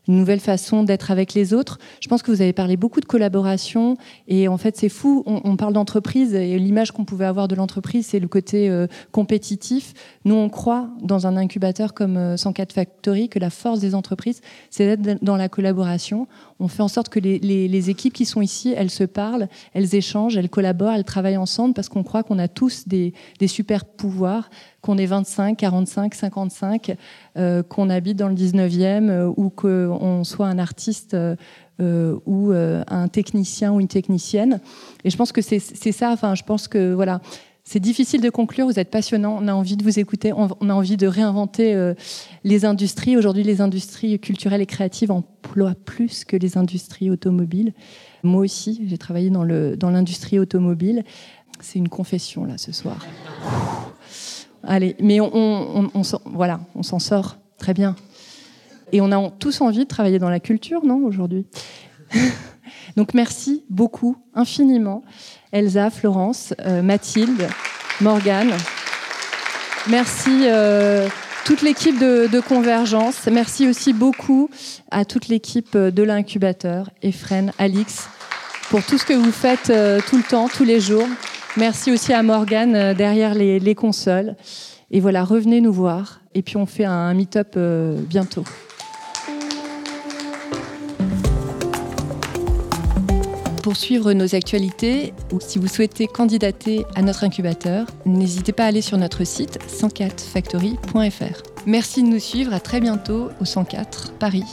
une nouvelle façon d'être avec les autres. Je pense que vous avez parlé beaucoup de collaboration et en fait, c'est fou. On, parle d'entreprise et l'image qu'on pouvait avoir de l'entreprise, c'est le côté euh, compétitif. Nous, on croit dans un incubateur comme euh, 104 Factory que la force des entreprises, c'est d'être dans la collaboration. On fait en sorte que les, équipes qui sont ici, elles se parlent, elles échangent, elles collaborent, elles travaillent ensemble parce qu'on croit qu'on a tous des, super pouvoirs, qu'on est 25, 45, 55, euh, qu'on habite dans le 19e euh, ou qu'on soit un artiste euh, euh, ou un technicien ou une technicienne. Et je pense que c'est ça. Enfin, je pense que voilà. C'est difficile de conclure, vous êtes passionnant, on a envie de vous écouter, on a envie de réinventer euh, les industries. Aujourd'hui, les industries culturelles et créatives emploient plus que les industries automobiles. Moi aussi, j'ai travaillé dans l'industrie automobile. C'est une confession, là, ce soir. Allez, mais on, voilà, on s'en sort très bien. Et on a tous envie de travailler dans la culture, non, aujourd'hui? Donc merci beaucoup, infiniment, Elsa, Florence, euh, Mathilde, Morgane. Merci euh, toute l'équipe de, Convergence. Merci aussi beaucoup à toute l'équipe de l'incubateur, Efren, Alix, pour tout ce que vous faites euh, tout le temps, tous les jours. Merci aussi à Morgane euh, derrière les, consoles. Et voilà, revenez nous voir. Et puis on fait un meet-up euh, bientôt. Pour suivre nos actualités ou si vous souhaitez candidater à notre incubateur, n'hésitez pas à aller sur notre site 104factory.fr. Merci de nous suivre, à très bientôt au 104 Paris.